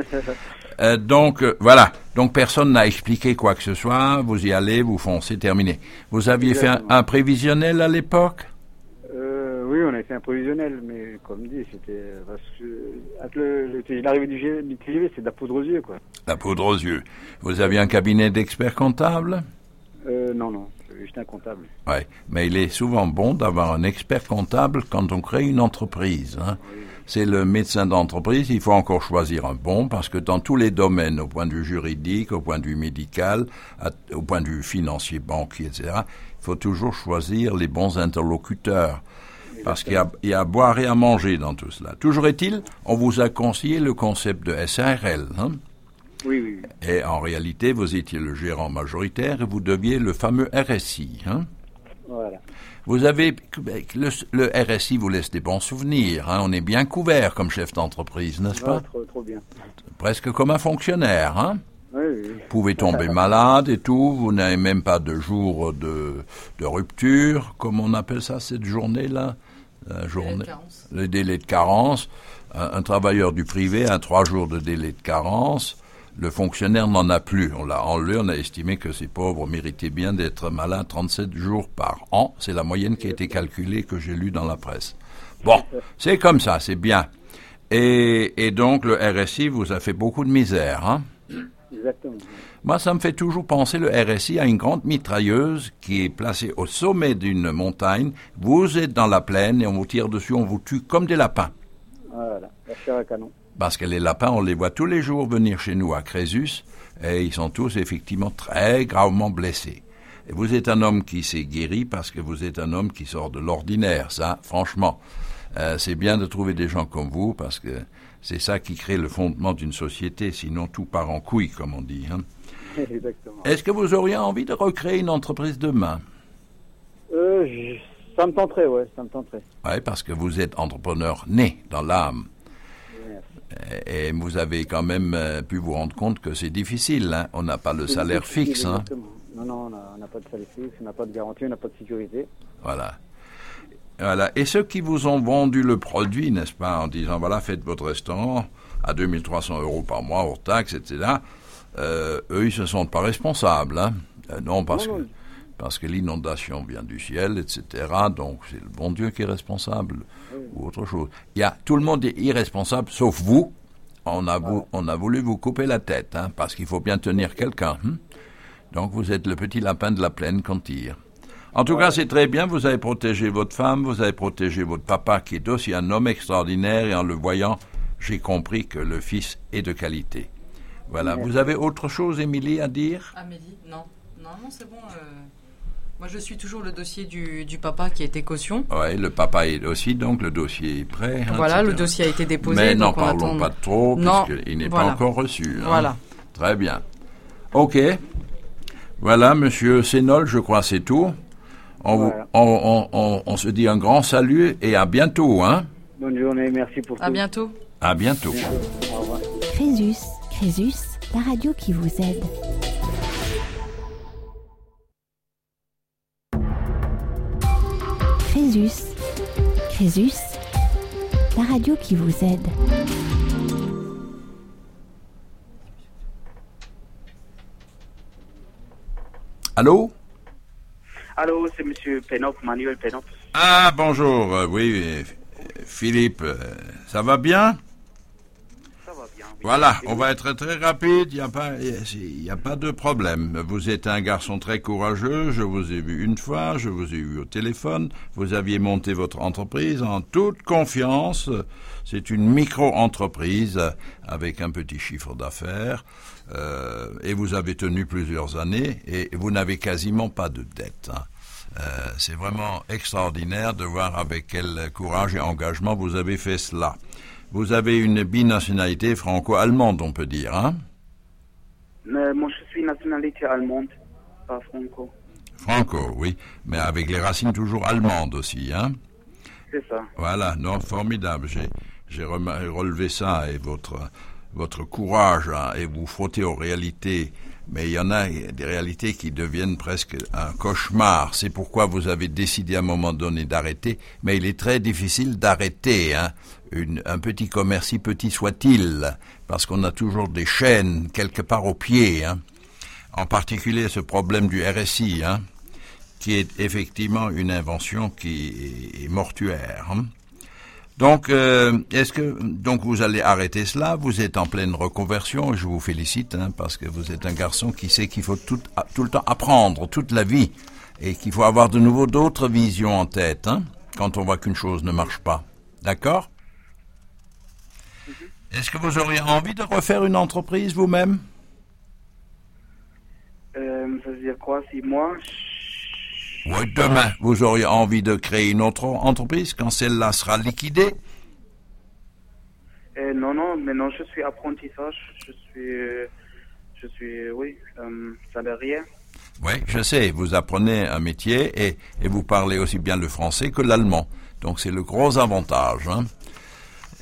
D: Euh, donc euh, voilà. Donc personne n'a expliqué quoi que ce soit. Vous y allez, vous foncez, terminé. Vous aviez fait un, prévisionnel à l'époque?
G: euh, Oui, on a fait un prévisionnel, mais comme dit, c'était parce que l'arrivée du, du TGV, c'est de la poudre aux yeux, quoi.
D: La poudre aux yeux. Vous aviez un cabinet d'experts comptables?
G: Euh, Non, non juste un comptable.
D: Oui, mais il est souvent bon d'avoir un expert comptable quand on crée une entreprise. Hein. C'est le médecin d'entreprise, il faut encore choisir un bon, parce que dans tous les domaines, au point de vue juridique, au point de vue médical, au point de vue financier, banquier, etc., il faut toujours choisir les bons interlocuteurs. Parce qu'il y, y, a à boire et à manger dans tout cela. Toujours est-il, on vous a conseillé le concept de SARL. Hein
G: oui, oui.
D: Et en réalité, vous étiez le gérant majoritaire et vous deviez le fameux RSI. Hein
G: voilà.
D: Vous avez le, RSI vous laisse des bons souvenirs. Hein on est bien couvert comme chef d'entreprise, n'est-ce pas?
G: Trop, trop, bien.
D: Presque comme un fonctionnaire. Hein
G: oui, oui.
D: Vous pouvez tomber <laughs> malade et tout. Vous n'avez même pas de jour de, de rupture, comme on appelle ça cette journée-là. La journée, le délai de carence. Un, un, travailleur du privé a trois jours de délai de carence le fonctionnaire n'en a plus. On l'a enlevé, on a estimé que ces pauvres méritaient bien d'être malades 37 jours par an. C'est la moyenne qui a été calculée que j'ai lue dans la presse. Bon, c'est comme ça, c'est bien. Et, donc le RSI vous a fait beaucoup de misère. Hein?
G: Exactement.
D: Moi, ça me fait toujours penser le RSI à une grande mitrailleuse qui est placée au sommet d'une montagne. Vous êtes dans la plaine et on vous tire dessus, on vous tue comme des lapins.
G: Voilà, la chair à canon
D: parce que les lapins, on les voit tous les jours venir chez nous à Crésus, et ils sont tous effectivement très gravement blessés. Et vous êtes un homme qui s'est guéri parce que vous êtes un homme qui sort de l'ordinaire, ça, franchement. Euh, c'est bien de trouver des gens comme vous parce que c'est ça qui crée le fondement d'une société, sinon tout part en couille, comme on dit. Hein. <laughs> Est-ce que vous auriez envie de recréer une entreprise demain
G: euh, Ça me tenterait, ouais, ça me tenterait.
D: Oui, parce que vous êtes entrepreneur né dans l'âme. Et vous avez quand même euh, pu vous rendre compte que c'est difficile. Hein. On n'a pas le salaire fixe. Hein.
G: Non, non, on n'a pas de salaire fixe, on n'a pas de garantie, on n'a pas de sécurité.
D: Voilà. Voilà. Et ceux qui vous ont vendu le produit, n'est-ce pas, en disant voilà, faites votre restaurant à 2300 euros par mois hors taxes, etc., eux, ils ne se sentent pas responsables. Hein. Euh, non, parce que parce que l'inondation vient du ciel, etc. Donc c'est le bon Dieu qui est responsable ou autre chose. Il y a, tout le monde est irresponsable, sauf vous. On a, on a voulu vous couper la tête, hein, parce qu'il faut bien tenir quelqu'un. Hein. Donc vous êtes le petit lapin de la plaine qu'on tire. En tout cas, c'est très bien, vous avez protégé votre femme, vous avez protégé votre papa, qui est aussi un homme extraordinaire, et en le voyant, j'ai compris que le fils est de qualité. Voilà. Vous avez autre chose, Émilie, à dire?
B: Amélie, non. Non, non, c'est bon. Euh, moi, je suis toujours le dossier du, papa qui a été caution.
D: Oui, le papa est aussi, donc le dossier est prêt.
B: Hein, voilà, le dossier a été déposé.
D: Mais n'en parlons pas trop, puisqu'il n'est pas encore reçu. Hein. Voilà. Très bien. OK. Voilà, monsieur Sénol, je crois c'est tout. On, on, se dit un grand salut et à bientôt. Hein.
G: Bonne journée, merci pour tout.
B: À bientôt.
D: À bientôt.
G: Au revoir.
A: Crésus, Crésus, la radio qui vous aide. Crésus. Crésus, la radio qui vous aide.
D: Allô?
E: Allô, c'est Monsieur Pénop, Manuel Pénop.
D: Ah, bonjour, euh, oui, Philippe, euh, ça va bien? Voilà, on va être très rapide, il n'y a, pas, y a pas de problème. Vous êtes un garçon très courageux, je vous ai vu une fois, je vous ai eu au téléphone, vous aviez monté votre entreprise en toute confiance. C'est une micro-entreprise avec un petit chiffre d'affaires euh, et vous avez tenu plusieurs années et vous n'avez quasiment pas de dette. Hein. c'est vraiment extraordinaire de voir avec quel courage et engagement vous avez fait cela. Vous avez une binationalité franco-allemande, on peut dire, hein
E: Moi, je suis nationalité allemande, pas franco.
D: Franco, oui, mais avec les racines toujours allemandes aussi, hein
E: C'est ça.
D: Voilà, non, formidable. J'ai relevé ça et votre, votre courage hein, et vous frottez aux réalités. Mais il y en a des réalités qui deviennent presque un cauchemar. C'est pourquoi vous avez décidé à un moment donné d'arrêter. Mais il est très difficile d'arrêter hein, un petit commerce, si petit soit-il, parce qu'on a toujours des chaînes quelque part au pied. Hein. En particulier ce problème du RSI, hein qui est effectivement une invention qui est mortuaire. Hein. Donc, euh, est-ce que donc vous allez arrêter cela Vous êtes en pleine reconversion. Je vous félicite hein, parce que vous êtes un garçon qui sait qu'il faut tout, tout le temps apprendre toute la vie et qu'il faut avoir de nouveau d'autres visions en tête hein, quand on voit qu'une chose ne marche pas. D'accord? Est-ce que vous auriez envie de refaire une entreprise vous-même?
E: Euh, Ça veut dire quoi Si moi
D: oui, demain, vous auriez envie de créer une autre entreprise quand celle-là sera liquidée?
E: Euh, Non, non, maintenant je suis apprentissage, je suis, je suis, oui, euh, salarié.
D: Oui, je sais, vous apprenez un métier et, et vous parlez aussi bien le français que l'allemand. Donc c'est le gros avantage. Hein.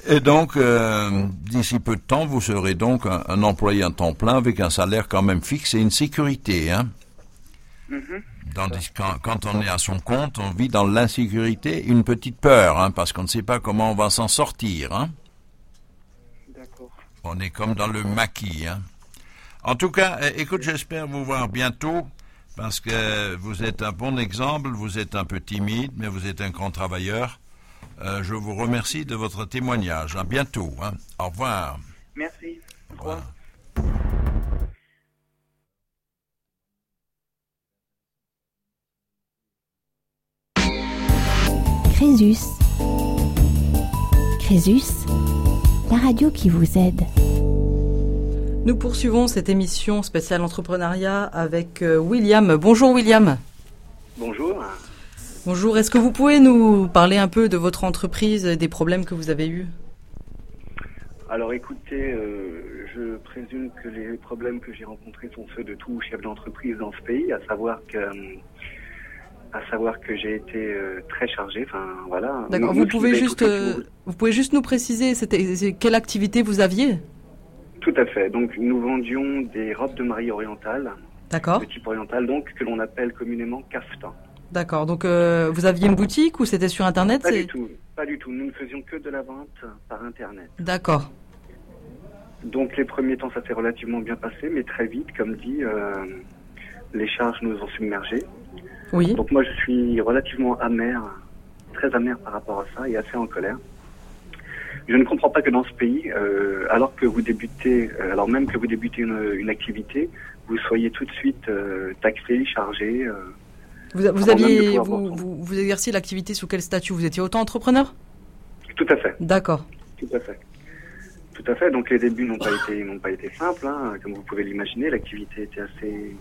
D: Et donc, euh, d'ici peu de temps, vous serez donc un, employé à temps plein avec un salaire quand même fixe et une sécurité. Hein. Mm-hmm. Tandis quand, on est à son compte, on vit dans l'insécurité, une petite peur, hein, parce qu'on ne sait pas comment on va s'en sortir. Hein.
E: D'accord.
D: On est comme dans le maquis. Hein. En tout cas, écoute, j'espère vous voir bientôt, parce que vous êtes un bon exemple, vous êtes un peu timide, mais vous êtes un grand travailleur. Euh, je vous remercie de votre témoignage. À bientôt. Hein. Au revoir.
E: Merci. Au revoir.
A: Crésus. Crésus, la radio qui vous aide.
B: Nous poursuivons cette émission spéciale entrepreneuriat avec euh, William. Bonjour William.
H: Bonjour.
B: Bonjour, est-ce que vous pouvez nous parler un peu de votre entreprise, des problèmes que vous avez eus?
H: Alors écoutez, euh, je présume que les problèmes que j'ai rencontrés sont ceux de tout chef d'entreprise dans ce pays, à savoir que à savoir que j'ai été euh, très chargé. Enfin, voilà.
B: D'accord. Vous pouvez juste, euh, vous pouvez juste nous préciser, c'était quelle activité vous aviez?
H: Tout à fait. Donc, nous vendions des robes de mariée orientale.
B: D'accord.
H: De type oriental, donc que l'on appelle communément kaftan.
B: D'accord. Donc, euh, vous aviez une boutique ou c'était sur Internet
H: Pas du tout. Pas du tout. Nous ne faisions que de la vente par Internet.
B: D'accord.
H: Donc, les premiers temps, ça s'est relativement bien passé, mais très vite, comme dit, les charges nous ont submergés.
B: Oui.
H: Donc moi, je suis relativement amer, très amer par rapport à ça et assez en colère. Je ne comprends pas que dans ce pays, euh, alors que vous débutez, euh, alors même que vous débutez une, activité, vous soyez tout de suite euh, taxé, chargé.
B: Vous, vous aviez, vous, vous, vous, exerciez l'activité sous quel statut? Vous étiez auto-entrepreneur?
H: Tout à fait.
B: D'accord.
H: Tout à fait. Tout à fait. Donc les débuts n'ont pas été n'ont pas été simples, hein. comme vous pouvez l'imaginer. L'activité était assez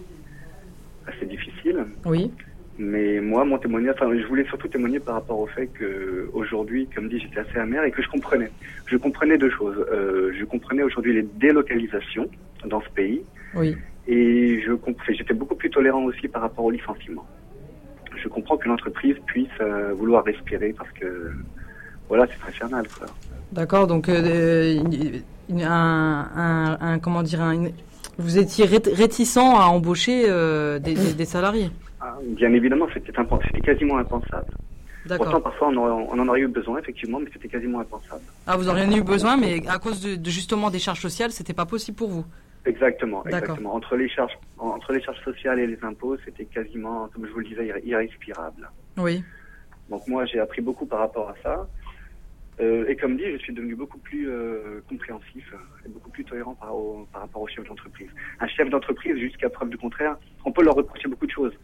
H: assez difficile.
B: Oui.
H: Mais moi, mon témoignage, enfin, je voulais surtout témoigner par rapport au fait que aujourd'hui, comme dit, j'étais assez amer et que je comprenais. Je comprenais deux choses. Euh, je comprenais aujourd'hui les délocalisations dans ce pays.
B: Oui.
H: Et je j'étais beaucoup plus tolérant aussi par rapport au licenciement. Je comprends que l'entreprise puisse euh, vouloir respirer parce que voilà, c'est infernal.
B: D'accord. Donc, euh, un, un, un, comment dire, un, vous étiez réticent à embaucher euh, des, des, des salariés.
H: Ah, bien évidemment, c'était quasiment impensable. Pourtant, parfois, on, on, en aurait eu besoin, effectivement, mais c'était quasiment impensable.
B: Ah, vous auriez eu besoin, mais à cause de, justement des charges sociales, c'était pas possible pour vous.
H: Exactement, exactement. Entre les charges, entre les charges sociales et les impôts, c'était quasiment, comme je vous le disais, irrespirable.
B: Oui.
H: Donc moi, j'ai appris beaucoup par rapport à ça. Euh, et comme dit, je suis devenu beaucoup plus euh, compréhensif et beaucoup plus tolérant par, par rapport au chef d'entreprise. Un chef d'entreprise, jusqu'à preuve du contraire, on peut leur reprocher beaucoup de choses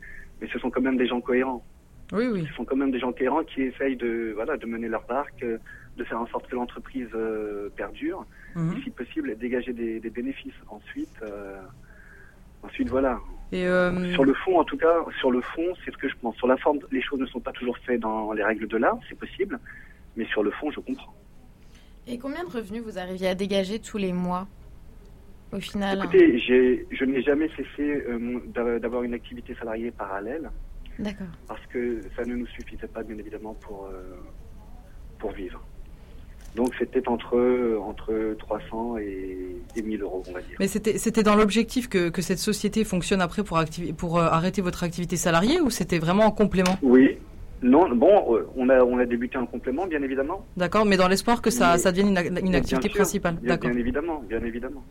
H: mais ce sont quand même des gens cohérents.
B: Oui, oui.
H: Ce sont quand même des gens cohérents qui essayent de, voilà, de mener leur barque, euh, de faire en sorte que l'entreprise euh, perdure, mhm. et si possible, dégager des, bénéfices. Ensuite, euh, ensuite, voilà. Et Sur le fond, en tout cas, sur le fond, c'est ce que je pense. Sur la forme, les choses ne sont pas toujours faites dans les règles de l'art, c'est possible, mais sur le fond, je comprends.
I: Et combien de revenus vous arriviez à dégager tous les mois au final
H: Écoutez, je n'ai jamais cessé d'avoir une activité salariée parallèle.
I: D'accord.
H: Parce que ça ne nous suffisait pas, bien évidemment, pour, pour vivre. Donc c'était entre, entre 300 et, et 1000 euros, on va dire.
B: Mais c'était, c'était dans l'objectif que, que cette société fonctionne après pour, pour euh, arrêter votre activité salariée ou c'était vraiment en complément?
H: Oui. Non, bon, euh, on a, on a débuté en complément, bien évidemment.
B: D'accord, mais dans l'espoir que ça, ça devienne une, activité principale.
H: Bien, D'accord. Bien évidemment, bien évidemment.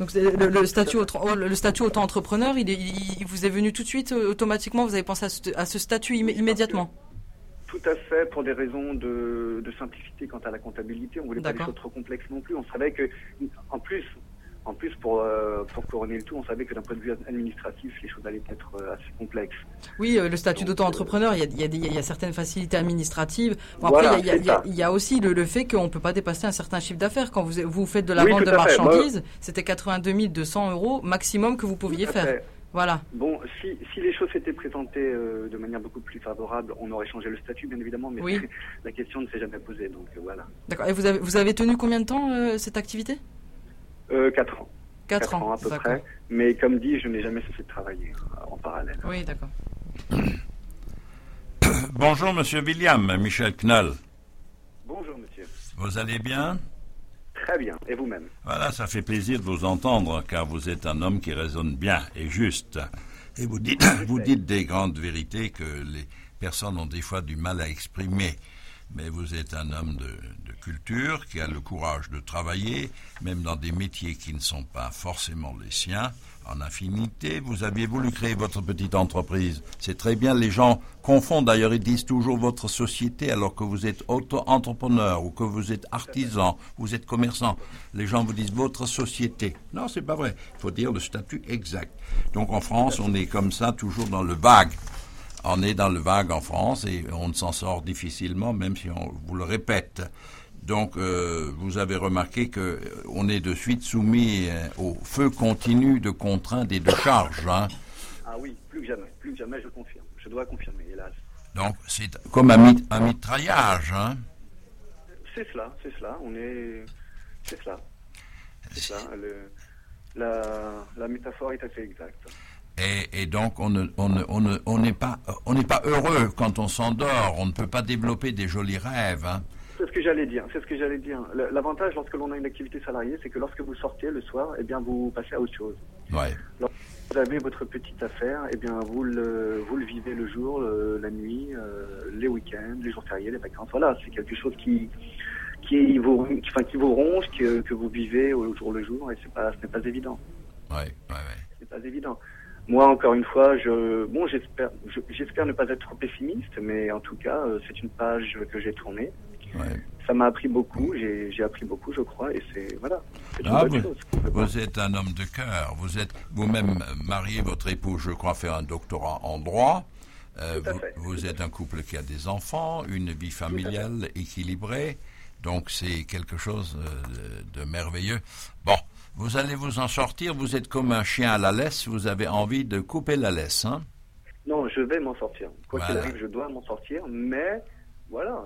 B: Donc le, le, statut le statut auto-entrepreneur, il, il, vous est venu tout de suite euh, automatiquement. Vous avez pensé à ce, à ce statut immédiatement?
H: Tout à fait, pour des raisons de, de simplicité quant à la comptabilité. On voulait pas des choses trop complexes non plus. On savait que, en plus, en plus pour, euh, pour couronner le tout, on savait que d'un point de vue administratif, les choses allaient être euh, assez complexes.
B: Oui, euh, le statut d'auto-entrepreneur, il y, a, il, y a, certaines facilités administratives. Bon, après, il, y a, il, y a, aussi le, le fait qu'on ne peut pas dépasser un certain chiffre d'affaires. Quand vous, vous faites de la vente de marchandises, c'était 82 200 euros maximum que vous pouviez faire. Voilà.
H: Bon, si, si les choses s'étaient présentées euh, de manière beaucoup plus favorable, on aurait changé le statut, bien évidemment, mais oui. <laughs> la question ne s'est jamais posée, donc euh, voilà.
B: D'accord. Et vous avez, vous avez tenu combien de temps euh, cette activité?
H: Euh, Quatre ans.
B: Quatre, ans,
H: à peu près. Mais comme dit, je n'ai jamais cessé de travailler en parallèle.
B: Oui, d'accord. <coughs>
D: Bonjour, Monsieur William, Michel Knall.
H: Bonjour, monsieur.
D: Vous allez bien?
H: Très bien. Et vous-même
D: Voilà, ça fait plaisir de vous entendre, car vous êtes un homme qui raisonne bien et juste. Et vous dites, vous dites des grandes vérités que les personnes ont des fois du mal à exprimer. Mais vous êtes un homme de, de culture qui a le courage de travailler, même dans des métiers qui ne sont pas forcément les siens en infinité. Vous aviez voulu créer votre petite entreprise. C'est très bien. Les gens confondent d'ailleurs. Ils disent toujours votre société alors que vous êtes auto-entrepreneur ou que vous êtes artisan, vous êtes commerçant. Les gens vous disent votre société. Non, c'est pas vrai. Il faut dire le statut exact. Donc en France, on est comme ça, toujours dans le vague. On est dans le vague en France et on s'en sort difficilement, même si on vous le répète. Donc, euh, vous avez remarqué que euh, on est de suite soumis euh, au feu continu de contraintes et de charges. Hein.
H: Ah oui, plus que jamais, plus que jamais, je confirme. Je dois confirmer, hélas.
D: Donc, c'est comme un, un mitraillage. Hein.
H: C'est cela, c'est cela. On est, c'est cela. C'est. Le, la, la, métaphore est assez exacte.
D: Et, et donc, on n'est on ne, on on pas, on pas heureux quand on s'endort. On ne peut pas développer des jolis rêves. Hein.
H: C'est ce que j'allais dire. C'est ce que j'allais dire. L'avantage lorsque l'on a une activité salariée, c'est que lorsque vous sortez le soir, eh bien vous passez à autre chose.
D: Ouais.
H: Lorsque vous avez votre petite affaire, eh bien vous le vous le vivez le jour, la nuit, euh, les week-ends, les jours fériés, les vacances. Voilà, c'est quelque chose qui qui vous qui, enfin, qui vous ronge, que, que vous vivez au jour le jour, et c'est pas ce n'est pas évident.
D: Ouais, ouais, ouais.
H: C'est pas évident. Moi, encore une fois, je bon, j'espère, j'espère ne pas être trop pessimiste, mais en tout cas, euh, c'est une page que j'ai tournée.
D: Ouais.
H: Ça m'a appris beaucoup, j'ai appris beaucoup, je crois, et c'est voilà.
D: Ah, vous, chose, vous êtes un homme de cœur. Vous êtes vous-même marié, votre époux, je crois, fait un doctorat en droit.
H: Euh,
D: vous, vous êtes un couple qui a des enfants, une vie familiale équilibrée. Donc c'est quelque chose de, de, merveilleux. Bon, vous allez vous en sortir. Vous êtes comme un chien à la laisse. Vous avez envie de couper la laisse, hein?
H: Non, je vais m'en sortir. Quoi qu'il arrive, je dois m'en sortir. Mais voilà,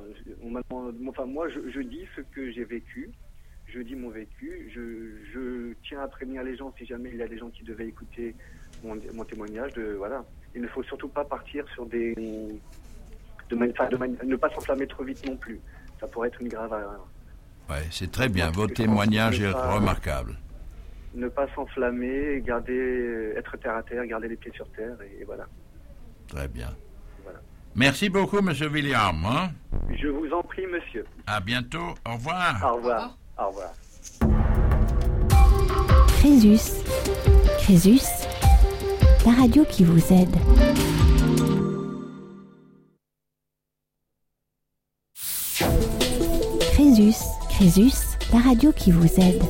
H: enfin moi je, je, dis ce que j'ai vécu, je dis mon vécu, je, je, tiens à prévenir les gens si jamais il y a des gens qui devaient écouter mon, mon témoignage. De, voilà, il ne faut surtout pas partir sur des, de, de ne pas s'enflammer trop vite non plus. Ça pourrait être une grave erreur.
D: Ouais, c'est très bien. Votre témoignage est pas, remarquable.
H: Ne pas s'enflammer, garder, être terre à terre, garder les pieds sur terre et, et voilà.
D: Très bien. Merci beaucoup, Monsieur William. Hein?
H: Je vous en prie, monsieur.
D: À bientôt. Au revoir.
H: Au revoir. Au revoir.
A: Crésus. Crésus. La radio qui vous aide. Crésus. Crésus. La radio qui vous aide.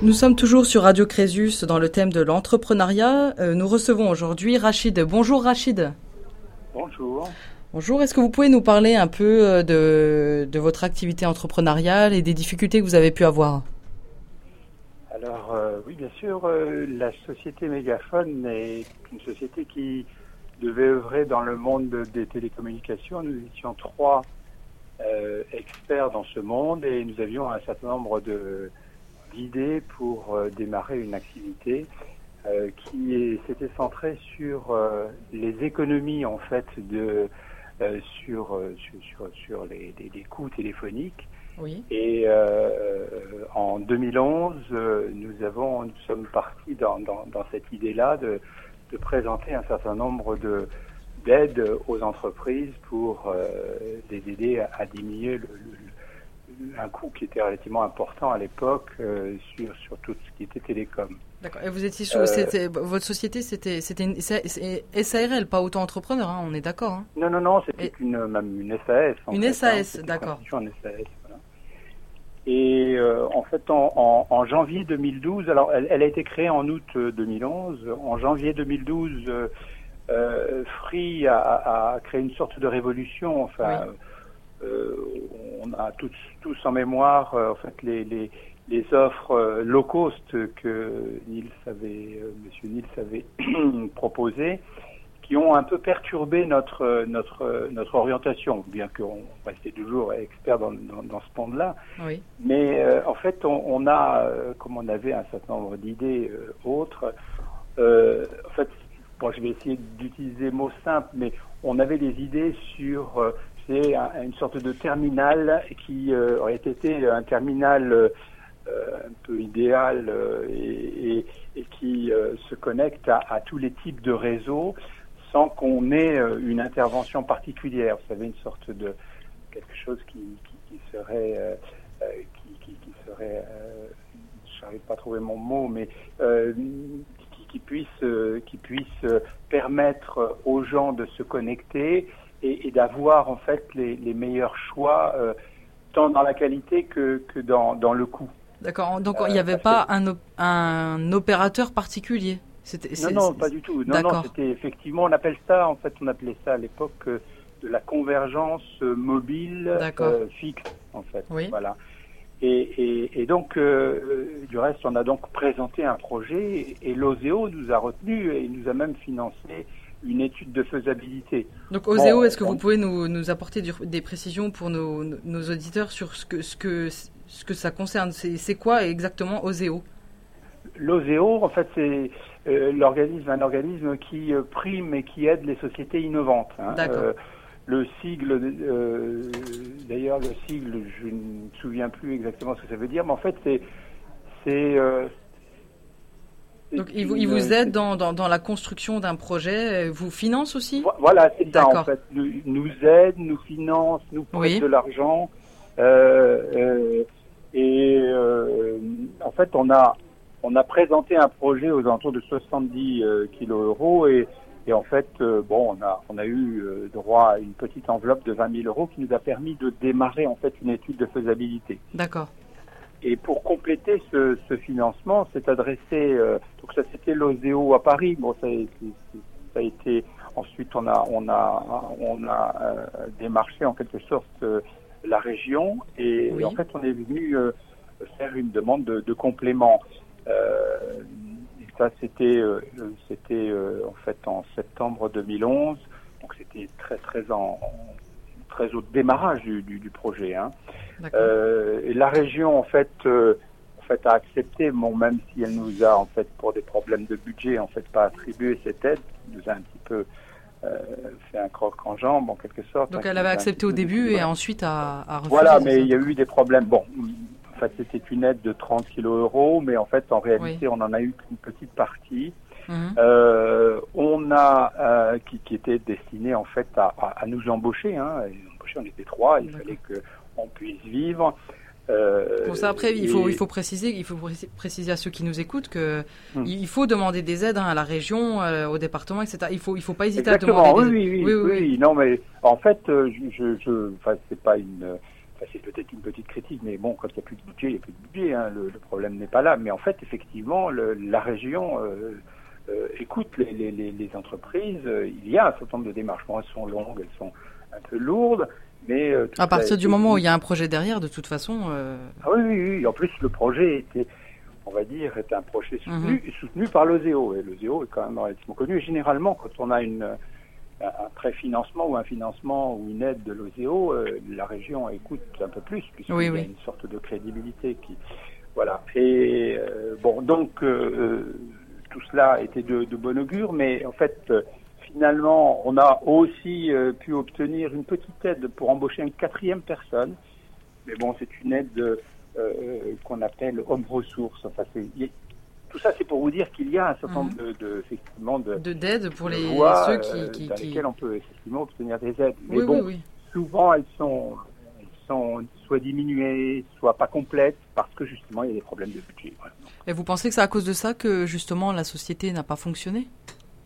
B: Nous sommes toujours sur Radio Crésus dans le thème de l'entrepreneuriat. Euh, nous recevons aujourd'hui Rachid. Bonjour Rachid.
J: Bonjour.
B: Bonjour, est-ce que vous pouvez nous parler un peu euh, de, de, votre activité entrepreneuriale et des difficultés que vous avez pu avoir?
J: Alors oui, bien sûr, la société Mégaphone est une société qui devait œuvrer dans le monde des télécommunications. Nous étions trois euh, experts dans ce monde et nous avions un certain nombre d'idées pour euh, démarrer une activité euh, qui s'était centrée sur les économies en fait de sur, sur, sur les, les, coûts téléphoniques.
B: Oui.
J: Et en 2011, nous avons nous sommes partis dans, dans, dans cette idée-là de de présenter un certain nombre de d'aides aux entreprises pour euh, les aider à, diminuer le, un coût qui était relativement important à l'époque euh, sur, sur tout ce qui était télécom.
B: D'accord. Et vous étiez sur, euh, votre société, c'était c'était une SARL, pas auto-entrepreneur, hein, on est d'accord. Hein.
J: Non, non, non, c'était une, même une SAS.
B: une SAS, hein, d'accord.
J: Une SAS. Et euh, en fait, en, en, janvier 2012, alors elle, elle, a été créée en août 2011. Euh, en janvier 2012, euh, Free a, a, créé une sorte de révolution. Enfin, on a tous, tous en mémoire, en fait, les, les, les offres low cost que Nils avait, Monsieur Nils avait <clears throat> proposées qui ont un peu perturbé notre notre notre orientation, bien qu'on restait toujours expert dans, dans, dans ce monde-là.
B: Oui.
J: Mais euh, en fait, on, on a, euh, comme on avait un certain nombre d'idées euh, autres, euh, en fait, bon, je vais essayer d'utiliser mots simples, mais on avait des idées sur c'est une sorte de terminal qui aurait été un terminal un peu idéal et, et, qui se connecte à, tous les types de réseaux sans qu'on ait euh, une intervention particulière. Vous savez, une sorte de quelque chose qui, qui, serait, euh, euh qui, serait, euh, j'arrive pas à trouver mon mot, mais euh, qui, puisse, qui puisse permettre aux gens de se connecter et, d'avoir en fait les, les meilleurs choix, tant dans la qualité que, que dans, dans le coût.
B: D'accord. Donc il n'y avait pas un, un opérateur particulier?
J: Non, non, pas du tout. Non, non, c'était effectivement, on appelle ça, en fait, on appelait ça à l'époque euh, de la convergence euh, mobile euh, fixe, en fait.
B: Oui.
J: Voilà. Et, et, et donc, euh, du reste, on a donc présenté un projet et l'OSEO nous a retenu et nous a même financé une étude de faisabilité.
B: Donc, OSEO, est-ce que vous pouvez nous, nous apporter du, des précisions pour nos, nos auditeurs sur ce que, ce que, ce que ça concerne C'est quoi exactement OSEO?
J: L'OSEO, en fait, c'est euh, l'organisme, un organisme qui euh, prime et qui aide les sociétés innovantes.
B: Hein. Euh,
J: le sigle, euh, d'ailleurs, le sigle, je ne me souviens plus exactement ce que ça veut dire, mais en fait, c'est. c'est
B: donc, il vous, il vous aide dans, dans, dans la construction d'un projet, vous finance aussi?
J: Voilà, c'est ça, en fait. Nous, nous aide, nous finance, nous prête oui. de l'argent. Euh, et en fait, on a, on a présenté un projet aux alentours de 70 euh, kilos euros et, et en fait, euh, bon, on a, on a eu euh, droit à une petite enveloppe de 20 000 euros qui nous a permis de démarrer en fait une étude de faisabilité.
B: D'accord.
J: Et pour compléter ce, ce financement, c'est adressé, euh, donc ça c'était l'OSEO à Paris. Bon, ça, ça, a été ensuite on a on a on a euh, démarché en quelque sorte euh, la région et,
B: oui.
J: et, en fait on est venu faire une demande de, de complément. Euh, ça, c'était euh, c'était euh, en fait en septembre 2011. Donc c'était très très en, très au démarrage du, du, du projet. Hein. Euh, et la région en fait euh, en fait a accepté, bon même si elle nous a en fait pour des problèmes de budget en fait pas attribué cette aide, nous a un petit peu euh, fait un croc en jambe en quelque sorte.
B: Donc elle avait accepté au début et ensuite a, a refusé.
J: Voilà, mais il y a eu des problèmes. Bon, fait, c'était une aide de 30 kilos euros, mais en fait, en réalité,
B: oui.
J: on en a eu qu'une petite partie.
B: Mmh.
J: Euh, on a euh, qui, qui, était destiné en fait à, à, à nous embaucher. Hein. Embaucher, on était trois. Il fallait que on puisse vivre.
B: Euh, Pour ça, après, il faut, il faut préciser, il faut préciser à ceux qui nous écoutent que hum. il faut demander des aides hein, à la région, euh, au département, etc. Il faut, il faut pas hésiter
J: Exactement,
B: à demander.
J: Oui,
B: des...
J: oui, oui, oui, oui, Non, mais en fait, euh, je, je, enfin, c'est pas une c'est peut-être une petite critique, mais bon, quand il n'y a plus de budget, il n'y a plus de budget. Hein, le, le, problème n'est pas là. Mais en fait, effectivement, le, la région euh, euh, écoute les, les, les, entreprises. Il y a un certain nombre de démarches. Bon, elles sont longues, elles sont un peu lourdes. Mais euh,
B: à partir du moment où il y a un projet derrière, de toute façon. euh...
J: Ah oui, oui, oui. En plus, le projet était. on va dire, est un projet soutenu, mhm. soutenu par l'OSEO. Et l'OSEO est quand même relativement connu. généralement, quand on a une, un préfinancement ou un financement ou une aide de l'OSEO, euh, la région écoute un peu plus, puisqu'il y a une sorte de crédibilité qui. Voilà. Et euh, bon, donc euh, tout cela était de, de, bon augure, mais en fait, finalement, on a aussi pu obtenir une petite aide pour embaucher une quatrième personne. Mais bon, c'est une aide qu'on appelle homme ressources. Enfin, tout ça, c'est pour vous dire qu'il y a un certain nombre mhm. de, effectivement, de,
B: d'aide pour les ceux qui,
J: euh, qui, dans lesquels on peut effectivement obtenir des aides. Mais bon, souvent elles sont, elles sont soit diminuées, soit pas complètes, parce que justement il y a des problèmes de budget.
B: Et vous pensez que c'est à cause de ça que justement la société n'a pas fonctionné?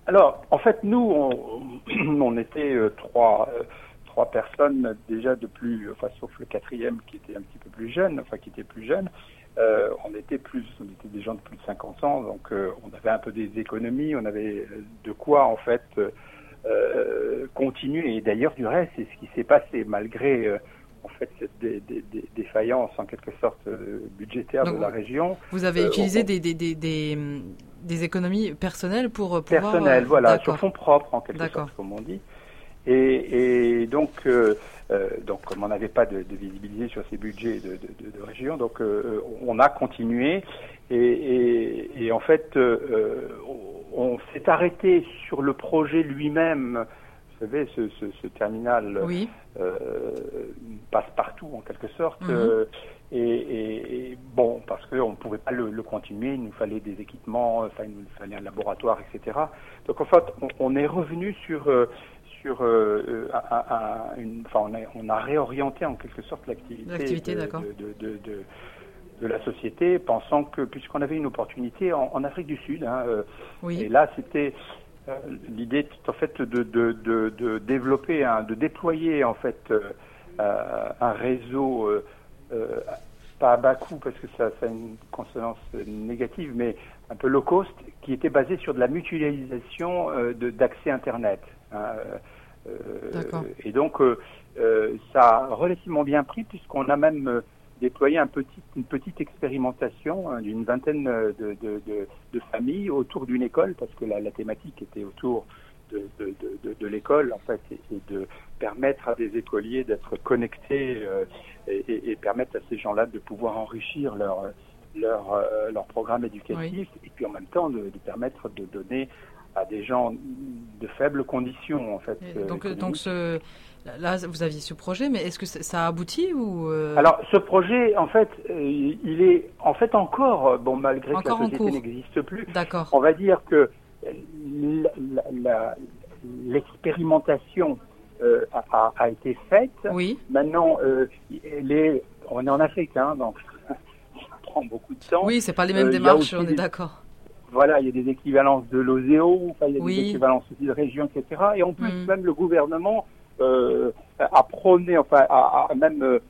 J: Alors, en fait, nous, on, <clears throat> on était euh, trois. Euh, trois personnes déjà de plus, enfin sauf le quatrième qui était un petit peu plus jeune, enfin qui était plus jeune, euh, on était plus, on était des gens de plus de 50 ans, donc euh, on avait un peu des économies, on avait de quoi en fait continuer. Et d'ailleurs, du reste, c'est ce qui s'est passé malgré en fait cette dé, défaillance en quelque sorte budgétaire de la région.
B: Vous avez utilisé des, des, économies personnelles pour
J: pouvoir... Personnelles, voilà, sur fonds propres en quelque sorte, comme on dit. Et, et donc, euh, euh, donc, comme on n'avait pas de, de, visibilité sur ces budgets de, de, de région, donc euh, on a continué. Et, et, et en fait, euh, on s'est arrêté sur le projet lui-même. Vous savez, ce, ce, ce terminal
B: oui.
J: passe partout en quelque sorte. Mhm. Et, et, bon, parce qu'on ne pouvait pas le, le, continuer, il nous fallait des équipements, enfin, il nous fallait un laboratoire, etc. Donc en fait, on, on est revenu sur sur euh, euh, une, enfin, on a, on a, réorienté en quelque sorte l'activité de, de, de, de, la société, pensant que puisqu'on avait une opportunité en, en Afrique du Sud, hein, euh,
B: oui.
J: et là c'était l'idée en fait de, de, de, de développer, un, de déployer en fait un réseau pas à bas coût parce que ça, ça, a une consonance négative, mais un peu low cost, qui était basé sur de la mutualisation d'accès Internet. Hein, euh, et donc, euh, euh, ça a relativement bien pris puisqu'on a même un petit, une petite expérimentation hein, d'une vingtaine de, de, de, de, familles autour d'une école, parce que la, la thématique était autour de, de l'école, en fait, et, de permettre à des écoliers d'être connectés et, et, et, permettre à ces gens-là de pouvoir enrichir leur, leur, leur programme éducatif, et puis en même temps de, permettre de donner à des gens de faibles conditions en fait.
B: donc, euh, donc ce, là, vous aviez ce projet, mais est-ce que ça a abouti ou euh?
J: Alors, ce projet, en fait, euh, il est en fait encore bon malgré que la société n'existe plus.
B: D'accord.
J: On va dire que l'expérimentation a, a, été faite.
B: Oui.
J: Maintenant, les, on est en Afrique, hein, donc <laughs> ça prend beaucoup de temps.
B: Oui, c'est pas les mêmes démarches, on est d'accord
J: voilà, il y a des équivalences de l'OSEO, enfin, il y a des équivalences aussi de région, etc. Et en plus, mm. même le gouvernement euh, a prôné, enfin, a même euh,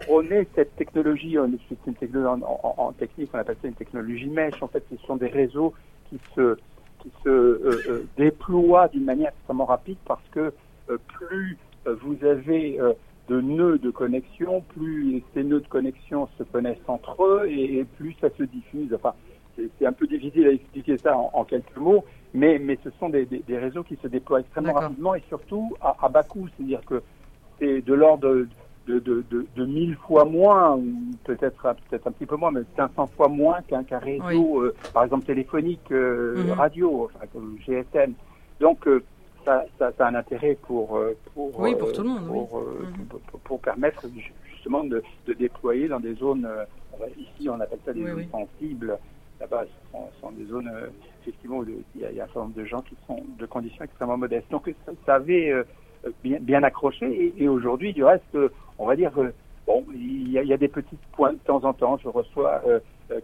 J: prôné cette technologie, euh, une technologie en, technique, on appelle ça une technologie mesh. En fait, ce sont des réseaux qui se, déploient d'une manière extrêmement rapide parce que plus vous avez de nœuds de connexion, plus ces nœuds de connexion se connaissent entre eux et, plus ça se diffuse. C'est un peu difficile à expliquer ça en, quelques mots, mais, mais ce sont des, des, réseaux qui se déploient extrêmement rapidement et surtout à, à bas coût. C'est-à-dire que c'est de l'ordre de, de, de, de, de 1000 fois moins, ou peut-être peut-être un petit peu moins, mais 500 fois moins qu'un réseau, euh, par exemple téléphonique, euh, mhm. radio, enfin, comme GSM. Donc, euh, ça, ça, ça, a un intérêt pour, pour,
B: oui, pour, tout le monde,
J: pour,
B: oui.
J: Mhm. pour, pour, permettre justement de, de déployer dans des zones, ici on appelle ça des zones sensibles, là-bas sont, des zones euh, effectivement où il y, a, un certain nombre de gens qui sont de conditions extrêmement modestes. Donc ça, avait euh, bien, bien, accroché et, aujourd'hui du reste, euh, on va dire bon, il y, a, il y, a, des petits points de temps en temps. Je reçois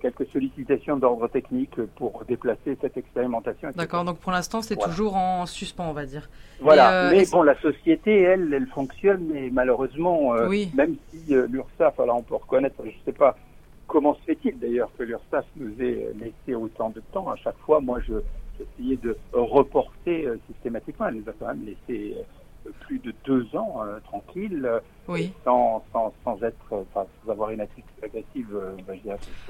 J: quelques sollicitations d'ordre technique pour déplacer cette expérimentation.
B: D'accord, donc pour l'instant c'est toujours en suspens, on va dire.
J: Voilà, mais bon, la société, elle, elle fonctionne, mais malheureusement, même si l'URSSAF, alors on peut reconnaître, je sais pas, comment se fait-il d'ailleurs que l'URSSAF nous ait laissé autant de temps? À chaque fois, moi, je, j'essayais de reporter euh, systématiquement. Elle nous a quand même laissé euh, plus de deux ans tranquille,
B: oui.
J: sans, sans, sans, être, sans avoir une attitude agressive.
B: Bah,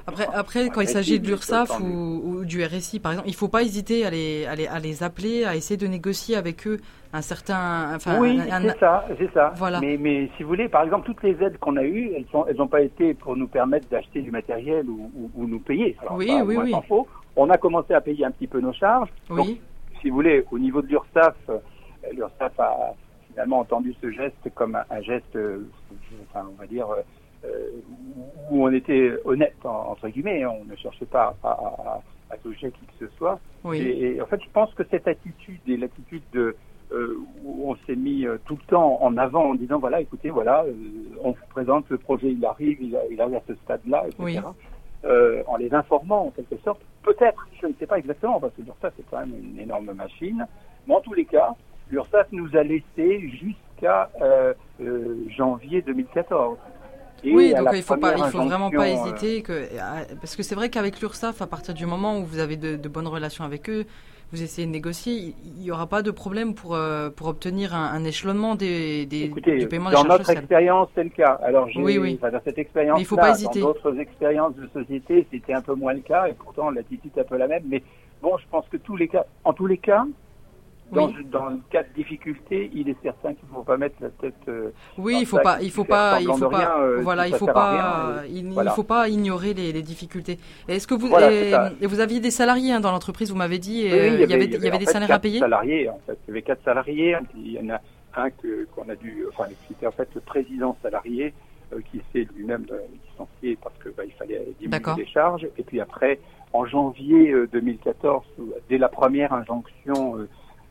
B: après, après, quand il s'agit de l'URSSAF ou, ou, du RSI, par exemple, il ne faut pas hésiter à les, à les, à, les, appeler, à essayer de négocier avec eux un certain.
J: Enfin, oui, c'est ça, c'est ça. Voilà. Mais, mais si vous voulez, par exemple, toutes les aides qu'on a eues, elles n'ont elles pas été pour nous permettre d'acheter du matériel ou, ou, ou nous payer.
B: Alors, oui, oui, oui.
J: Faux. On a commencé à payer un petit peu nos charges.
B: Oui.
J: Donc, si vous voulez, au niveau de l'URSSAF, euh, l'URSSAF a finalement entendu ce geste comme un, geste, euh, enfin, on va dire, euh, où on était honnête, entre guillemets. On ne cherchait pas à, à, à toucher qui que ce soit.
B: Oui.
J: Et, en fait, je pense que cette attitude et l'attitude de où on s'est mis tout le temps en avant en disant voilà, écoutez, voilà, on vous présente le projet, il arrive, il, arrive à ce stade-là, etc.
B: Oui.
J: Euh, en les informant en quelque sorte. Peut-être, je ne sais pas exactement, parce que l'URSSAF c'est quand même une énorme machine. Mais en tous les cas, l'URSSAF nous a laissé jusqu'à euh, euh, janvier 2014.
B: Et oui, donc il faut pas, il faut vraiment pas hésiter que, parce que c'est vrai qu'avec l'URSSAF, à partir du moment où vous avez de, de bonnes relations avec eux, vous essayez de négocier, il n'y aura pas de problème pour, euh, pour obtenir un, un échelonnement des, des,
J: Écoutez,
B: du paiement
J: dans
B: des
J: notre expérience, c'est le cas. Alors,
B: oui, oui.
J: Enfin, dans cette expérience,
B: il faut pas hésiter.
J: dans d'autres expériences de société, c'était un peu moins le cas, et pourtant l'attitude est un peu la même. Mais bon, je pense que tous les cas, en tous les cas, dans,
B: Oui.
J: dans le cas de difficulté, il est certain qu'il ne faut pas mettre la tête. euh,
B: Oui, il faut pas, il faut pas, il
J: semblant
B: faut pas,
J: rien, euh,
B: voilà, il faut pas,
J: rien,
B: il,
J: voilà.
B: il faut pas ignorer les, les difficultés. Est-ce que vous,
J: Voilà,
B: et, vous aviez des salariés hein, dans l'entreprise, vous m'avez dit, et,
J: Oui, oui,
B: euh, il y avait, il y avait
J: en
B: des
J: fait
B: salaires
J: quatre
B: à payer.
J: salariés, en fait. Il y avait quatre salariés. Il y en a un que, qu'on a dû, enfin, qui était en fait le président salarié, euh, qui s'est lui-même euh, licencié parce que bah, il fallait diminuer les charges. Et puis après, en janvier euh, 2014, où- dès la première injonction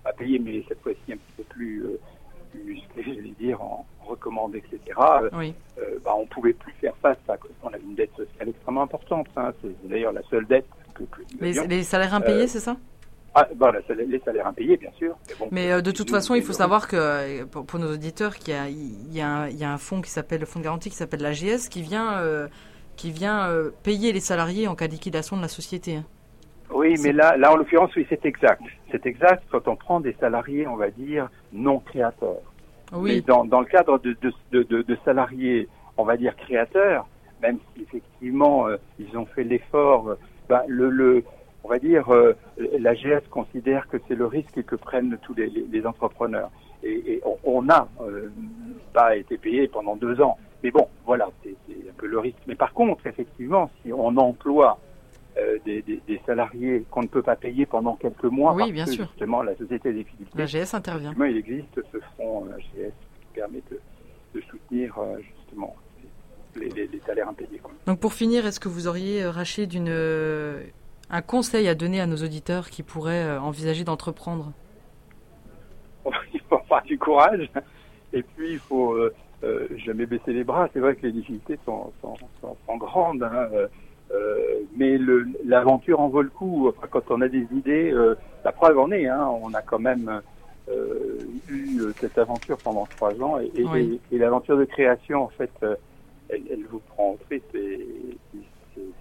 J: à payer, mais cette fois-ci un petit peu plus, euh, plus je vais dire, en recommandé, etc. euh,
B: Oui.
J: euh, bah, on pouvait plus faire face à, on avait une dette sociale extrêmement importante. Hein. C'est d'ailleurs la seule dette que, que
B: Les, salaires impayés, c'est ça?
J: ah, bah, les salaires impayés, bien sûr. Mais, bon,
B: Mais euh, de toute façon, il faut savoir que pour, pour nos auditeurs, qu'il y a, il y, a un, il y a un fonds qui s'appelle le fonds de garantie qui s'appelle l'AGS qui vient, euh, qui vient euh, payer les salariés en cas de liquidation de la société.
J: Oui, mais là, là en l'occurrence, oui, c'est exact. C'est exact quand on prend des salariés, on va dire, non créateurs. Mais
B: Oui,
J: dans, dans le cadre de, de, de, de- salariés, on va dire créateurs, même si effectivement euh, ils ont fait l'effort, euh, bah, le, le, on va dire, euh, l'AGS considère que c'est le risque que prennent tous les, les, les entrepreneurs. Et, et on, on a euh, pas été payé pendant deux ans. Mais bon, voilà, c'est c'est un peu le risque. Mais par contre, effectivement, si on emploie des, des, des salariés qu'on ne peut pas payer pendant quelques mois,
B: Oui,
J: parce
B: bien
J: que
B: sûr.
J: justement la société des difficultés,
B: l'AGS intervient.
J: Effectivement, il existe ce fonds euh, AGS qui permet de, de soutenir euh, justement les, les, les salaires impayés. Quoi.
B: Donc pour finir, est-ce que vous auriez, euh, Rachid, une, euh, un conseil à donner à nos auditeurs qui pourraient euh, envisager d'entreprendre? <laughs>
J: Il faut avoir du courage et puis il faut euh, euh, jamais baisser les bras. C'est vrai que les difficultés sont, sont, sont, sont grandes, hein, euh, mais l'aventure en vaut le coup. Enfin, quand on a des idées, euh, la preuve en est, hein, on a quand même euh, eu euh, cette aventure pendant trois ans et, et,
B: Oui.
J: et- et l'aventure de création, en fait, euh, elle, elle vous prend en et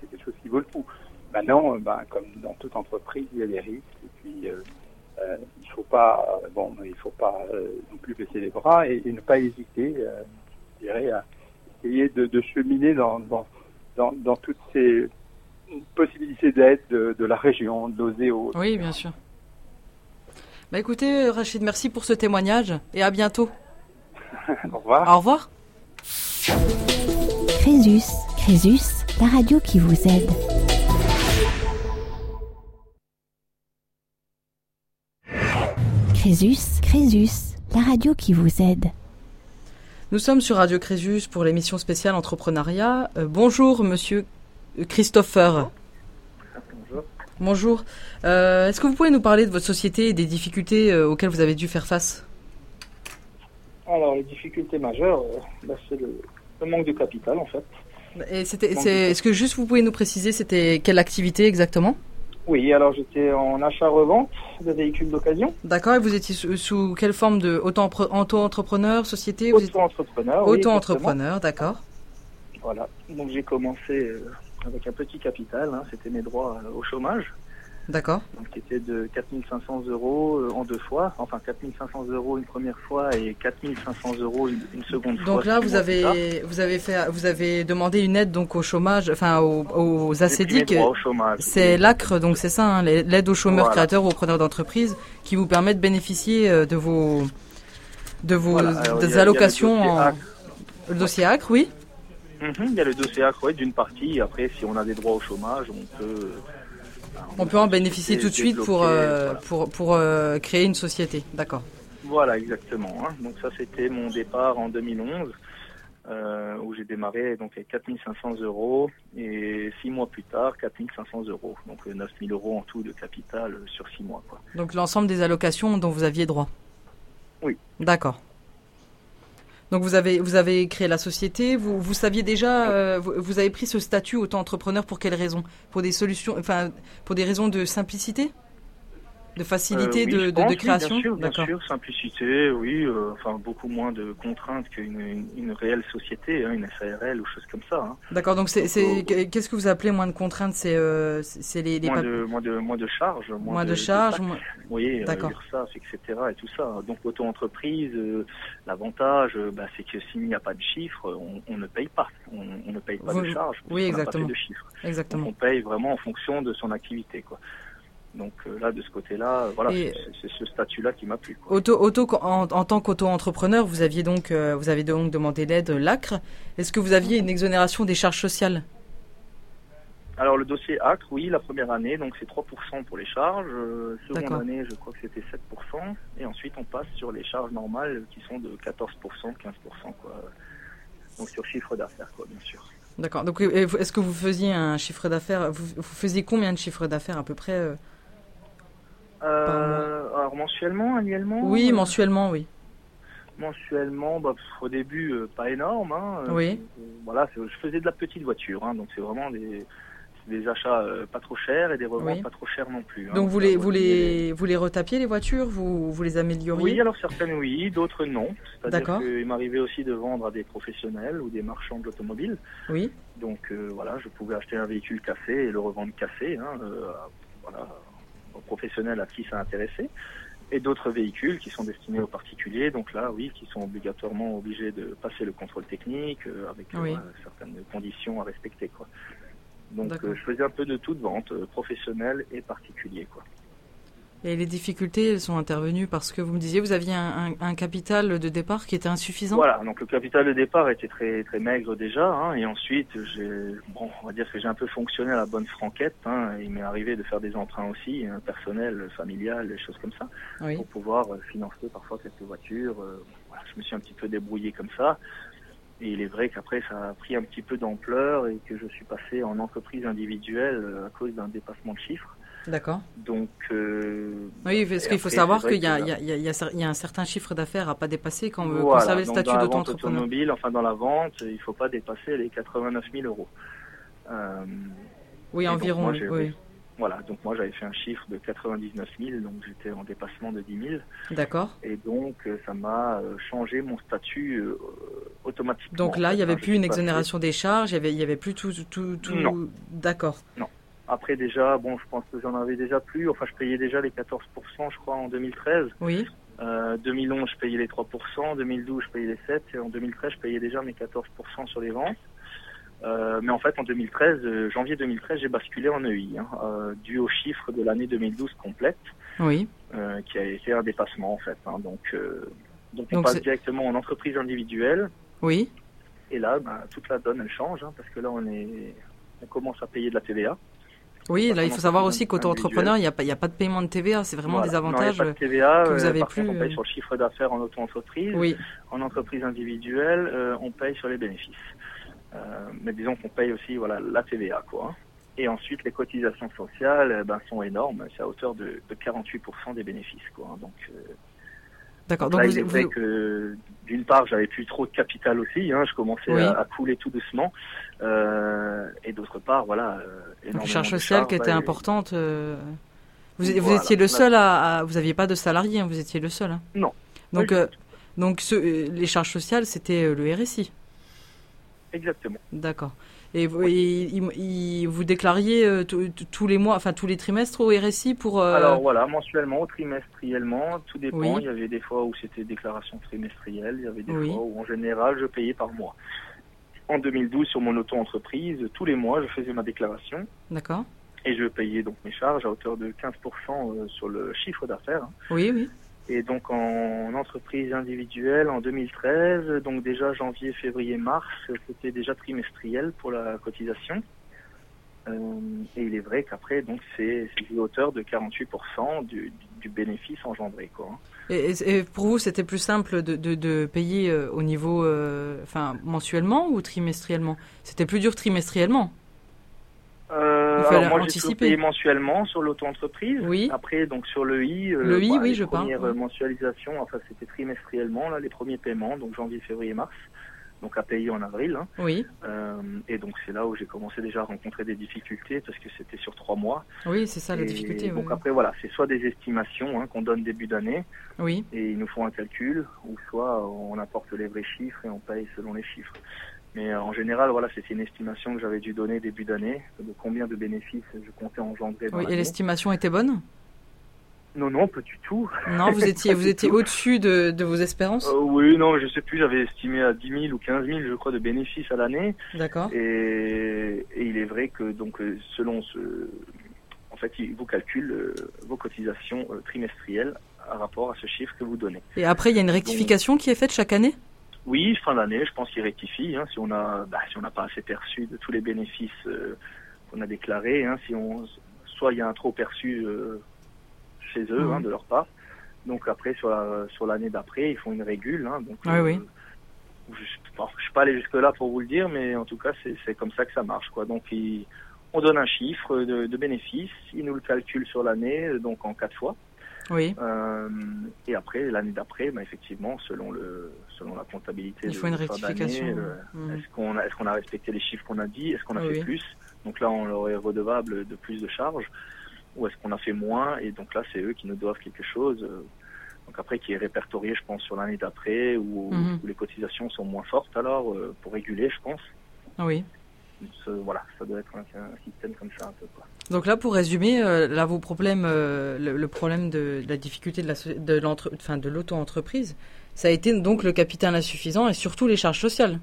J: c'est quelque chose qui vaut le coup. Maintenant, ben, comme dans toute entreprise, il y a des risques et puis euh, euh, il faut pas, bon, il faut pas euh, non plus baisser les bras et, et ne pas hésiter, euh, je dirais, à essayer de, de cheminer dans, dans, dans, dans toutes ces possibilités d'aide de, de la région, de l'OSEO.
B: Oui, bien sûr. Bah écoutez, Rachid, merci pour ce témoignage et à bientôt. <laughs>
J: Au revoir.
B: Au revoir.
A: Crésus, Crésus, la radio qui vous aide. Crésus, Crésus, la radio qui vous aide.
B: Nous sommes sur Radio Crésus pour l'émission spéciale entrepreneuriat. Euh, bonjour, monsieur Christopher.
K: Bonjour.
B: Bonjour. Euh, Est-ce que vous pouvez nous parler de votre société et des difficultés euh, auxquelles vous avez dû faire face?
K: Alors, les difficultés majeures, bah, c'est le, le manque de capital, en fait.
B: Est-ce que juste vous pouvez nous préciser c'était quelle activité exactement?
K: Oui, alors j'étais en achat-revente de véhicules d'occasion,
B: D'accord, et vous étiez sous, sous quelle forme de auto-entrepreneur, société
K: auto-entrepreneur. oui,
B: Auto-entrepreneur, d'accord.
K: Voilà. Donc j'ai commencé euh, avec un petit capital, hein, c'était mes droits euh, au chômage.
B: D'accord.
K: Qui était de 4500 euros en deux fois. Enfin, 4500 euros une première fois et 4500 euros une, seconde
B: fois. Donc là, vous avez, vous avez fait, vous avez demandé une aide donc au chômage, enfin aux, aux C'est l'ACRE, donc c'est ça, hein, l'aide aux chômeurs créateurs ou aux preneurs d'entreprise, qui vous permet de bénéficier de vos, de vos des allocations. Le dossier ACRE, oui.
K: Mhm, il y a le dossier ACRE, d'une partie. Après, si on a des droits au chômage, on peut.
B: On, peut en bénéficier tout de suite pour, euh, pour, pour euh, créer une société, d'accord.
K: Voilà, exactement. Hein. Donc ça, c'était mon départ en 2011, euh, où j'ai démarré donc avec 4500 euros et six mois plus tard, 4500 euros. Donc 9000 euros en tout de capital sur six mois. Quoi.
B: Donc l'ensemble des allocations dont vous aviez droit
K: Oui.
B: D'accord. Donc vous avez vous avez créé la société, vous vous saviez déjà, euh, vous, avez pris ce statut auto-entrepreneur pour quelles raisons? Pour des solutions, enfin pour des raisons de simplicité? De facilité
K: euh,
B: de, de, création
K: bien, sûr, bien sûr, simplicité, oui, euh, enfin beaucoup moins de contraintes qu'une une, réelle société, hein, une SARL ou chose comme ça. Hein.
B: D'accord, donc c'est qu'est-ce que vous appelez moins de contraintes? C'est euh, c'est les,
K: les moins, de, moins, de, moins de charges,
B: moins, de, charges, moins...
K: oui, d'accord, etc. et tout ça. Donc auto-entreprise, l'avantage, bah, c'est que s'il n'y a pas de chiffres, on, ne paye pas, on, ne paye pas de charges,
B: oui, exactement,
K: pas de chiffres.
B: Exactement.
K: on paye vraiment en fonction de son activité, quoi. Donc euh, là, de ce côté-là, voilà, c'est ce statut-là qui m'a plu.
B: Auto, auto, en, tant qu'auto-entrepreneur, vous aviez donc, euh, vous avez donc demandé l'aide l'ACRE. Est-ce que vous aviez une exonération des charges sociales?
K: Alors le dossier ACRE, oui, la première année, donc c'est 3% pour les charges. Euh, seconde année, je crois que c'était 7%. Et ensuite, on passe sur les charges normales qui sont de 14%, 15%, quoi. Donc sur chiffre d'affaires, quoi, bien sûr.
B: D'accord. Donc est-ce que vous faisiez un chiffre d'affaires vous, vous, faisiez combien de chiffres d'affaires à peu près
K: euh, alors mensuellement, annuellement
B: Oui, mensuellement, oui.
K: Mensuellement, bah, au début, euh, pas énorme. Hein,
B: oui.
K: Euh, voilà, je faisais de la petite voiture, hein, donc c'est vraiment des, des achats pas trop chers et des reventes pas trop chers non plus.
B: Hein. donc vous les, vous, les, vous les retapiez les voitures? Vous, vous les amélioriez?
K: Oui, alors certaines oui, d'autres non. C'est-à-dire qu'il m'arrivait aussi de vendre à des professionnels ou des marchands de l'automobile.
B: Oui.
K: Donc voilà, je pouvais acheter un véhicule cassé et le revendre cassé. Hein, professionnels à qui ça intéressait, et d'autres véhicules qui sont destinés aux particuliers, donc là, oui, qui sont obligatoirement obligés de passer le contrôle technique euh, avec euh, certaines conditions à respecter. Quoi. Donc euh, je faisais un peu de toute vente, professionnelle et particulier. Quoi.
B: Et les difficultés, elles sont intervenues parce que vous me disiez, vous aviez un, capital de départ qui était insuffisant.
K: Voilà, donc le capital de départ était très très maigre déjà, hein, et ensuite j'ai, bon, on va dire que j'ai un peu fonctionné à la bonne franquette. Hein, il m'est arrivé de faire des emprunts aussi, hein, personnels, familiales, des choses comme ça, pour pouvoir euh, financer parfois quelques voitures. Euh, je me suis un petit peu débrouillé comme ça. Et il est vrai qu'après, ça a pris un petit peu d'ampleur et que je suis passé en entreprise individuelle euh, à cause d'un dépassement de chiffres.
B: D'accord.
K: Donc. Euh,
B: oui, parce qu'il faut savoir qu'il y, y, a un certain chiffre d'affaires à pas dépasser quand on veut conserver le statut d'auto-entrepreneur.
K: automobile, enfin dans la vente, il ne faut pas dépasser les 89 000 euros.
B: Euh, oui, environ. oui.
K: Voilà, donc moi j'avais fait un chiffre de 99 000, donc j'étais en dépassement de 10 000.
B: D'accord.
K: Et donc euh, ça m'a changé mon statut automatiquement.
B: Donc là, il n'y avait plus une exonération des charges, il n'y avait, y avait plus tout. tout, tout...
K: Non.
B: D'accord.
K: Non. Après déjà, bon, je pense que j'en avais déjà plus. Enfin, je payais déjà les 14%, je crois, en 2013.
B: Oui.
K: Euh, 2011, je payais les 3%. 2012, je payais les 7%. Et en 2013, je payais déjà mes 14% sur les ventes. Euh, mais en fait, en 2013, euh, janvier 2013, j'ai basculé en EI, hein, euh, dû au chiffre de l'année 2012 complète.
B: Oui.
K: Euh, qui a été un dépassement, en fait. Hein. donc, donc, on passe directement en entreprise individuelle.
B: Oui.
K: Et là, ben, toute la donne, elle change, hein, parce que là, on est, on commence à payer de la TVA.
B: Oui, là, il faut savoir aussi qu'auto-entrepreneur, il n'y a, pas, a pas de paiement de TVA. C'est vraiment des avantages non, TVA, que vous avez plus.
K: on paye sur le chiffre d'affaires en auto-entreprise.
B: Oui.
K: En entreprise individuelle, euh, on paye sur les bénéfices. Euh, mais disons qu'on paye aussi voilà, la TVA. Quoi. Et ensuite, les cotisations sociales ben, sont énormes. C'est à hauteur de, de 48% des bénéfices. Quoi. Donc, euh,
B: D'accord.
K: Donc, il est vrai que d'une part, j'avais plus trop de capital aussi. Hein, je commençais à, couler tout doucement. Euh, et d'autre part, voilà.
B: Euh, Donc, charge sociale qui était importante. Euh, vous, étiez le seul à, Vous n'aviez pas de salarié, hein, vous étiez le seul. Hein.
K: Non.
B: Donc, euh, donc ce, les charges sociales, c'était le RSI.
K: Exactement.
B: D'accord. Et, vous déclariez euh, tous les mois, enfin tous les trimestres au RSI pour.
K: Euh, Alors voilà, mensuellement, trimestriellement, tout dépend. Il y avait des fois où c'était déclaration trimestrielle, il y avait des fois où en général je payais par mois. En 2012, sur mon auto-entreprise, tous les mois, je faisais ma déclaration.
B: D'accord.
K: Et je payais donc mes charges à hauteur de 15% euh, sur le chiffre d'affaires.
B: Oui, oui.
K: Et donc en entreprise individuelle en 2013, donc déjà janvier, février, mars, c'était déjà trimestriel pour la cotisation. Euh, et il est vrai qu'après, donc c'est à hauteur de 48% du, du, bénéfice engendré. Quoi.
B: Et, pour vous, c'était plus simple de, de, de payer euh, au niveau, euh, enfin mensuellement ou trimestriellement? C'était plus dur trimestriellement.
K: Euh, alors moi, j'ai payé mensuellement sur l'auto-entreprise.
B: Oui.
K: Après, donc sur le I,
B: euh, le I, bah, oui, je
K: première mensualisation, enfin c'était trimestriellement là, les premiers paiements, donc janvier, février, mars, donc à payer en avril. Hein.
B: Oui.
K: Euh, et donc c'est là où j'ai commencé déjà à rencontrer des difficultés parce que c'était sur trois mois.
B: Oui, c'est ça la difficulté.
K: Donc après voilà, c'est soit des estimations hein, qu'on donne début d'année.
B: Oui.
K: Et ils nous font un calcul, ou soit on apporte les vrais chiffres et on paye selon les chiffres. Mais euh, en général, voilà, c'était une estimation que j'avais dû donner début d'année, de combien de bénéfices je comptais engendrer.
B: oui, et l'estimation était bonne?
K: Non, non, pas du tout.
B: Non, vous <laughs> étiez, vous étiez au-dessus de, de, vos espérances
K: euh, Oui, non, je sais plus, j'avais estimé à 10 000 ou 15 000, je crois, de bénéfices à l'année.
B: D'accord.
K: Et, et, il est vrai que, donc, euh, selon ce. En fait, il vous calcule vos cotisations trimestrielles à rapport à ce chiffre que vous donnez.
B: Et après, il y a une rectification qui est faite chaque année
K: oui, fin d'année, je pense qu'il rectifie. Hein, si on a, bah, si on n'a pas assez perçu de tous les bénéfices euh, qu'on a déclarés, hein, si on, soit il y a un trop perçu euh, chez eux hein, mmh. de leur part. Donc après sur la, sur l'année d'après, ils font une régule. Hein, donc,
B: oui, oui.
K: Euh, je, ne suis pas allé jusque là pour vous le dire, mais en tout cas c'est, comme ça que ça marche, quoi. Donc on donne un chiffre de, de bénéfices, ils nous le calculent sur l'année, donc en quatre fois.
B: Oui.
K: Euh, et après, l'année d'après, bah, effectivement, selon le selon la comptabilité.
B: Il faut une rectification.
K: Euh, mmh. Est-ce qu'on a, est-ce qu'on a respecté les chiffres qu'on a dit Est-ce qu'on a fait plus? Donc là, on leur est redevable de plus de charges. Ou est-ce qu'on a fait moins Et donc là, c'est eux qui nous doivent quelque chose. Euh, donc après, qui est répertorié, je pense, sur l'année d'après, où, mmh. où, les cotisations sont moins fortes alors, pour réguler, je pense.
B: Oui
K: voilà, ça doit être un, système comme ça un peu. Quoi.
B: Donc là, pour résumer, euh, là, vos problèmes, euh, le, problème de, la difficulté de, la, de, enfin, de l'auto-entreprise, ça a été donc le capital insuffisant et surtout les charges sociales.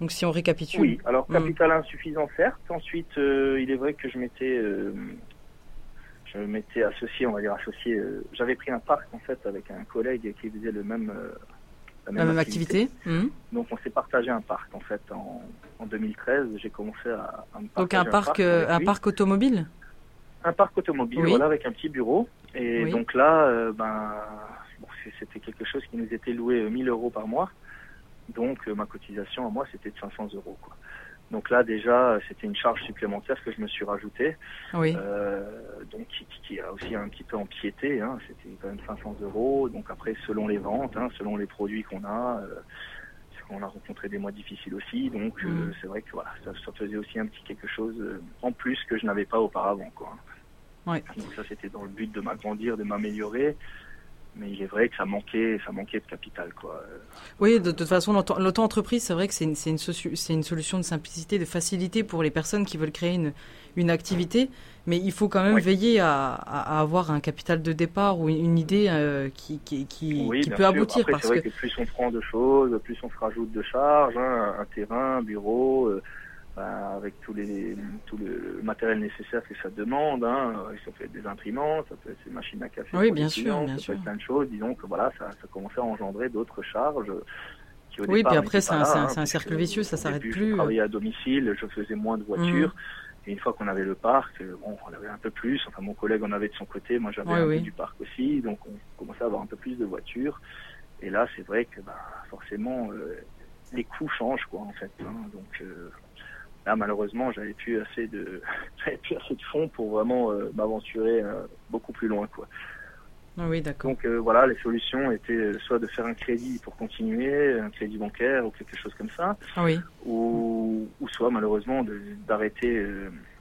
B: Donc si on récapitule.
K: Oui, alors hmm. capital insuffisant certes. Ensuite, euh, il est vrai que je m'étais, je m'étais associé, on va dire associé. J'avais pris un parc en fait avec un collègue qui faisait le même
B: la même, activité.
K: Hmm. Donc on s'est partagé un parc en fait en, en 2013. J'ai commencé à, à me
B: Donc un parc, un parc, euh, automobile?
K: Un parc automobile, voilà, avec un petit bureau. Et donc là, euh, ben, c'était quelque chose qui nous était loué 1000 euh, euros par mois. Donc ma cotisation à moi, c'était de 500 euros. Quoi. Donc là déjà, c'était une charge supplémentaire que je me suis rajouté.
B: Oui.
K: Euh, donc qui, qui, a aussi un petit peu empiété. Hein, c'était quand même 500 euros. Donc après, selon les ventes, hein, selon les produits qu'on a, euh, on a rencontré des mois difficiles aussi. Donc euh, mm. c'est vrai que voilà, ça, ça, faisait aussi un petit quelque chose euh, en plus que je n'avais pas auparavant. Quoi.
B: Ouais.
K: Donc ça, c'était dans le but de m'agrandir, de m'améliorer mais il est vrai que ça manquait, ça manquait de capital, quoi.
B: Oui, de, toute façon, l'auto-entreprise, c'est vrai que c'est une, une, une, solution de simplicité, de facilité pour les personnes qui veulent créer une, une activité, mais il faut quand même veiller à, à, avoir un capital de départ ou une idée euh, qui, qui, qui, qui peut aboutir.
K: Après,
B: parce
K: vrai
B: que...
K: plus on prend de choses, plus on se rajoute de charges, hein, un terrain, un bureau. Euh, avec tous les, tout le matériel nécessaire que ça demande. Hein. Ça peut être des imprimantes, ça peut être des machines à café.
B: Oui, bien sûr, bien
K: ça
B: sûr.
K: Peut être plein de choses. Disons que voilà, ça, ça commençait à engendrer d'autres charges.
B: Qui, au oui, puis après, c'est un, hein, un, cercle vicieux, ça s'arrête plus.
K: Je travaillais à domicile, je faisais moins de voitures. Mmh. Et une fois qu'on avait le parc, bon, on avait un peu plus. Enfin, mon collègue en avait de son côté, moi j'avais un peu du parc aussi. Donc, on commençait à avoir un peu plus de voitures. Et là, c'est vrai que bah, forcément, euh, les coûts changent, quoi, en fait. Hein. Donc, euh, Là, malheureusement, j'avais plus assez de, <laughs> plus assez de fonds pour vraiment euh, m'aventurer euh, beaucoup plus loin, quoi.
B: Ah oui, d'accord.
K: Donc euh, voilà, les solutions étaient soit de faire un crédit pour continuer, un crédit bancaire ou quelque chose comme ça,
B: ah oui.
K: ou, ou soit malheureusement d'arrêter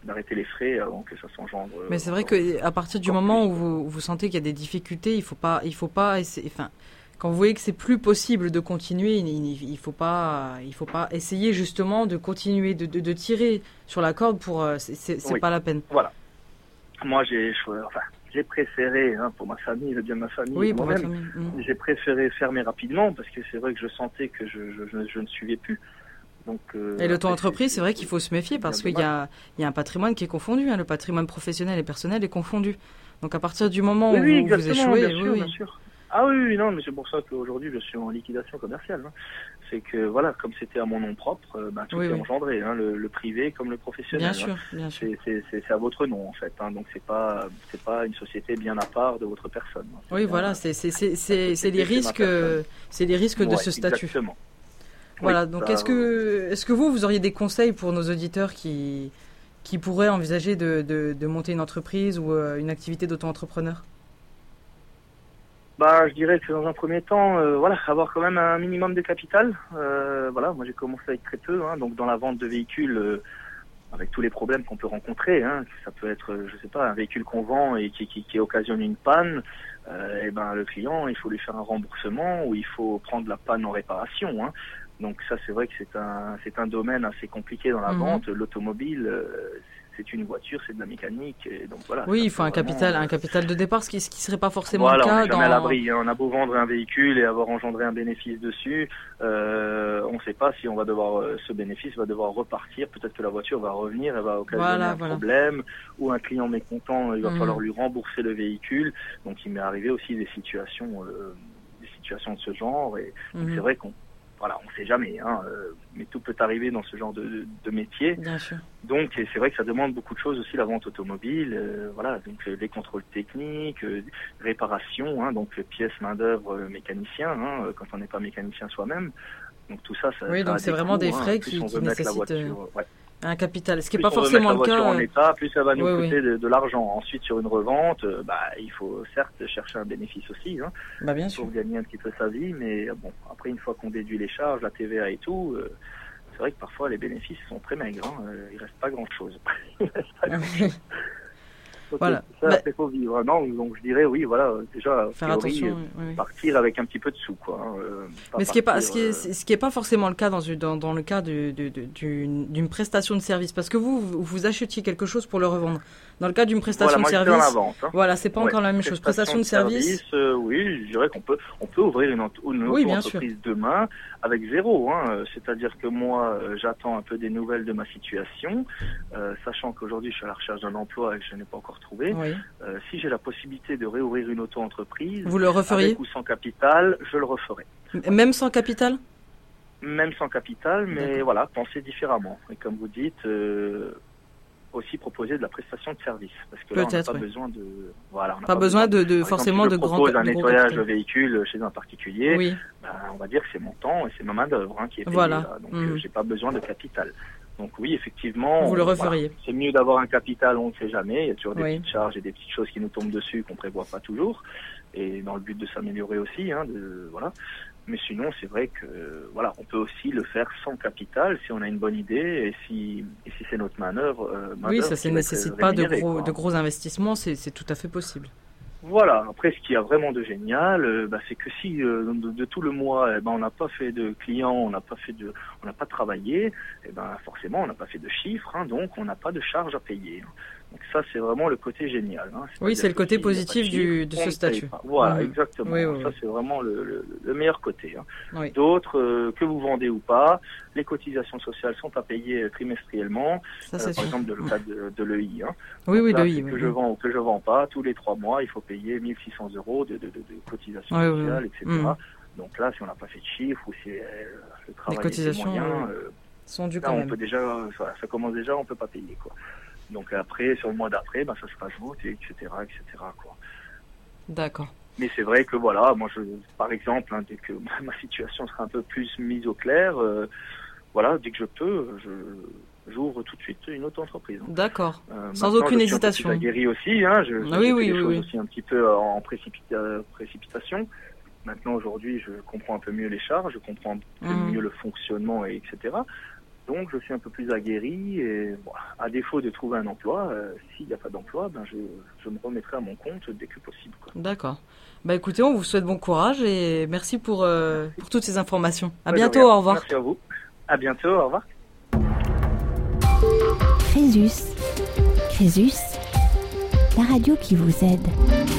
K: d'arrêter les frais avant que ça s'engendre.
B: Mais c'est vrai que à partir du moment où vous, vous sentez qu'il y a des difficultés, il faut pas il faut pas essayer, enfin quand vous voyez que c'est plus possible de continuer, il, il, faut pas, il faut pas essayer justement de continuer de, de, tirer sur la corde pour, euh, c'est pas la peine.
K: Voilà. Moi, j'ai, enfin, j'ai préféré, hein, pour ma famille, le bien de ma famille,
B: oui, moi
K: mm. j'ai préféré fermer rapidement parce que c'est vrai que je sentais que je, je, je, ne suivais plus. Donc,
B: euh, et l'auto-entreprise, c'est vrai qu'il faut se méfier parce qu'il y a, y a un patrimoine qui est confondu, hein, le patrimoine professionnel et personnel est confondu. Donc à partir du moment où vous échouez,
K: bien sûr, bien sûr. Ah oui, non, mais c'est pour ça qu'aujourd'hui je suis en liquidation commerciale. Hein. C'est que voilà, comme c'était à mon nom propre, euh, bah, tout est engendré, hein, le, privé comme le professionnel.
B: Bien sûr, bien sûr.
K: C'est à votre nom en fait, hein, donc c'est pas c'est pas une société bien à part de votre personne.
B: Oui, voilà, c'est les risques, c'est les risques de ce statut.
K: Exactement.
B: Voilà, donc est-ce que est-ce que vous vous auriez des conseils pour nos auditeurs qui qui pourraient envisager de, de, monter une entreprise ou euh, une activité d'auto-entrepreneur?
K: Bah, je dirais que dans un premier temps, euh, voilà, avoir quand même un minimum de capital. Euh, voilà, moi j'ai commencé avec très peu, hein, donc dans la vente de véhicules, euh, avec tous les problèmes qu'on peut rencontrer, hein, ça peut être, je sais pas, un véhicule qu'on vend et qui, qui, qui occasionne une panne, et eh ben le client, il faut lui faire un remboursement ou il faut prendre la panne en réparation. Hein. Donc ça, c'est vrai que c'est un, c'est un domaine assez compliqué dans la mhm. vente. L'automobile, c'est une voiture, c'est de la mécanique. Et donc voilà.
B: Oui, il faut un capital, un capital de départ, ce qui, ce qui serait pas forcément le
K: cas.
B: On
K: jamais à l'abri. Hein. On a beau vendre un véhicule et avoir engendré un bénéfice dessus, euh, on ne sait pas si on va devoir, euh, ce bénéfice va devoir repartir. Peut-être que la voiture va revenir, elle va occasionner un problème, ou un client mécontent, il va mhm. falloir lui rembourser le véhicule. Donc il m'est arrivé aussi des situations, euh, des situations de ce genre. Et mhm. c'est vrai qu'on voilà, on ne sait jamais, hein, euh, mais tout peut arriver dans ce genre de, de métier.
B: Bien sûr.
K: Donc, c'est vrai que ça demande beaucoup de choses aussi, la vente automobile, euh, voilà, donc euh, les contrôles techniques, réparation, hein, donc pièces, main d'œuvre, mécanicien, hein, quand on n'est pas mécanicien soi-même. Donc tout ça, ça.
B: Oui, donc c'est vraiment des hein. frais qui, qui nécessitent. Ouais un capital, ce qui n'est pas
K: forcément
B: le cas.
K: En euh, état, plus ça va nous coûter de, l'argent. Ensuite, sur une revente, euh, bah, il faut certes chercher un bénéfice aussi, hein,
B: bah, bien sûr.
K: pour gagner un petit peu sa vie. Mais bon, après, une fois qu'on déduit les charges, la TVA et tout, euh, c'est vrai que parfois les bénéfices sont très maigres. Hein, il reste pas grand-chose. <laughs>
B: voilà.
K: Ça, bah, faut vivre. Non, donc je dirais oui, voilà, déjà
B: faire attention,
K: partir avec un petit peu de sous, quoi. Hein,
B: euh, Mais ce qui est pas, ce qui est, euh, ce qui est pas forcément le cas dans, dans, dans le cas d'une prestation de service, parce que vous, vous achetiez quelque chose pour le revendre. Dans le cas d'une prestation
K: de
B: service,
K: vente, hein.
B: voilà, c'est pas encore la même chose. Prestation de service,
K: oui, je dirais qu'on peut, on peut ouvrir une, une entreprise demain avec zéro. Hein. C'est-à-dire que moi, j'attends un peu des nouvelles de ma situation, sachant qu'aujourd'hui je suis à la recherche d'un emploi et que je n'ai pas encore trouver. Euh, si j'ai la possibilité de réouvrir une auto-entreprise,
B: vous le referiez
K: avec ou sans capital, je le referai.
B: Même sans capital?
K: Même sans capital, mais voilà, penser différemment. Et comme vous dites, euh, aussi proposer de la prestation de service, parce que là, on n'a pas besoin de, voilà,
B: pas, besoin, de, de forcément
K: exemple,
B: si
K: je propose un nettoyage de véhicule chez un particulier.
B: Oui.
K: Ben, on va dire que c'est mon temps et c'est ma main d'œuvre hein, qui est payée.
B: Voilà.
K: Donc, mmh. j'ai pas besoin de capital. Donc oui, effectivement,
B: vous le referiez.
K: c'est mieux d'avoir un capital, on ne sait jamais. Il y a toujours des petites charges et des petites choses qui nous tombent dessus qu'on prévoit pas toujours, et dans le but de s'améliorer aussi, hein, de, voilà. Mais sinon, c'est vrai que voilà, on peut aussi le faire sans capital si on a une bonne idée et si, et si c'est notre manœuvre. Euh,
B: oui, ça ne nécessite pas de gros, de gros investissements, c'est tout à fait possible.
K: Voilà. Après, ce qui a vraiment de génial, euh, bah, c'est que si euh, de, tout le mois, eh ben, on n'a pas fait de clients, on n'a pas fait de, on n'a pas travaillé, eh ben, forcément, on n'a pas fait de chiffres, hein, donc on n'a pas de charges à payer. Donc ça, c'est vraiment le côté génial. Hein.
B: Oui, c'est le côté positif du, de ce statut.
K: Voilà, mmh. exactement. ça, c'est vraiment le, le, meilleur côté. Hein. D'autres, euh, que vous vendez ou pas, les cotisations sociales sont à payer euh, trimestriellement.
B: Ça, euh,
K: par exemple, dans le cas de, de l'EI. Hein.
B: Oui, oui, l'EI.
K: Que je vends ou que je vends pas, tous les trois mois, il faut payer 1600 euros de, de, de cotisations sociales, etc. Mmh. Donc là, si on n'a pas fait de chiffres ou si le travail
B: les cotisations
K: est moyen,
B: sont du
K: là, on peut déjà, ça, ça commence déjà, on peut pas payer quoi. Donc après, sur le mois d'après, ben, ça se rajoute, etc., etc. Quoi.
B: D'accord.
K: Mais c'est vrai que voilà, moi, je, par exemple, hein, dès que <laughs> ma situation sera un peu plus mise au clair, euh, voilà, dès que je peux, je j'ouvre tout de suite une autre entreprise.
B: D'accord. Euh, Sans aucune hésitation.
K: Je guéri aussi, hein, je,
B: ah oui, oui, oui,
K: aussi un petit peu en précipitation. Maintenant, aujourd'hui, je comprends un peu mieux les charges, je comprends un peu mmh. mieux le fonctionnement, et etc. Donc je suis un peu plus aguerri et à défaut de trouver un emploi, euh, s'il n'y a pas d'emploi, ben je, je, me remettrai à mon compte dès que possible.
B: D'accord. Bah écoutez, on vous souhaite bon courage et merci pour, euh, pour toutes ces informations. À bientôt, au revoir.
K: Merci à vous. À bientôt, au revoir.
A: Crésus. Crésus, la radio qui vous aide.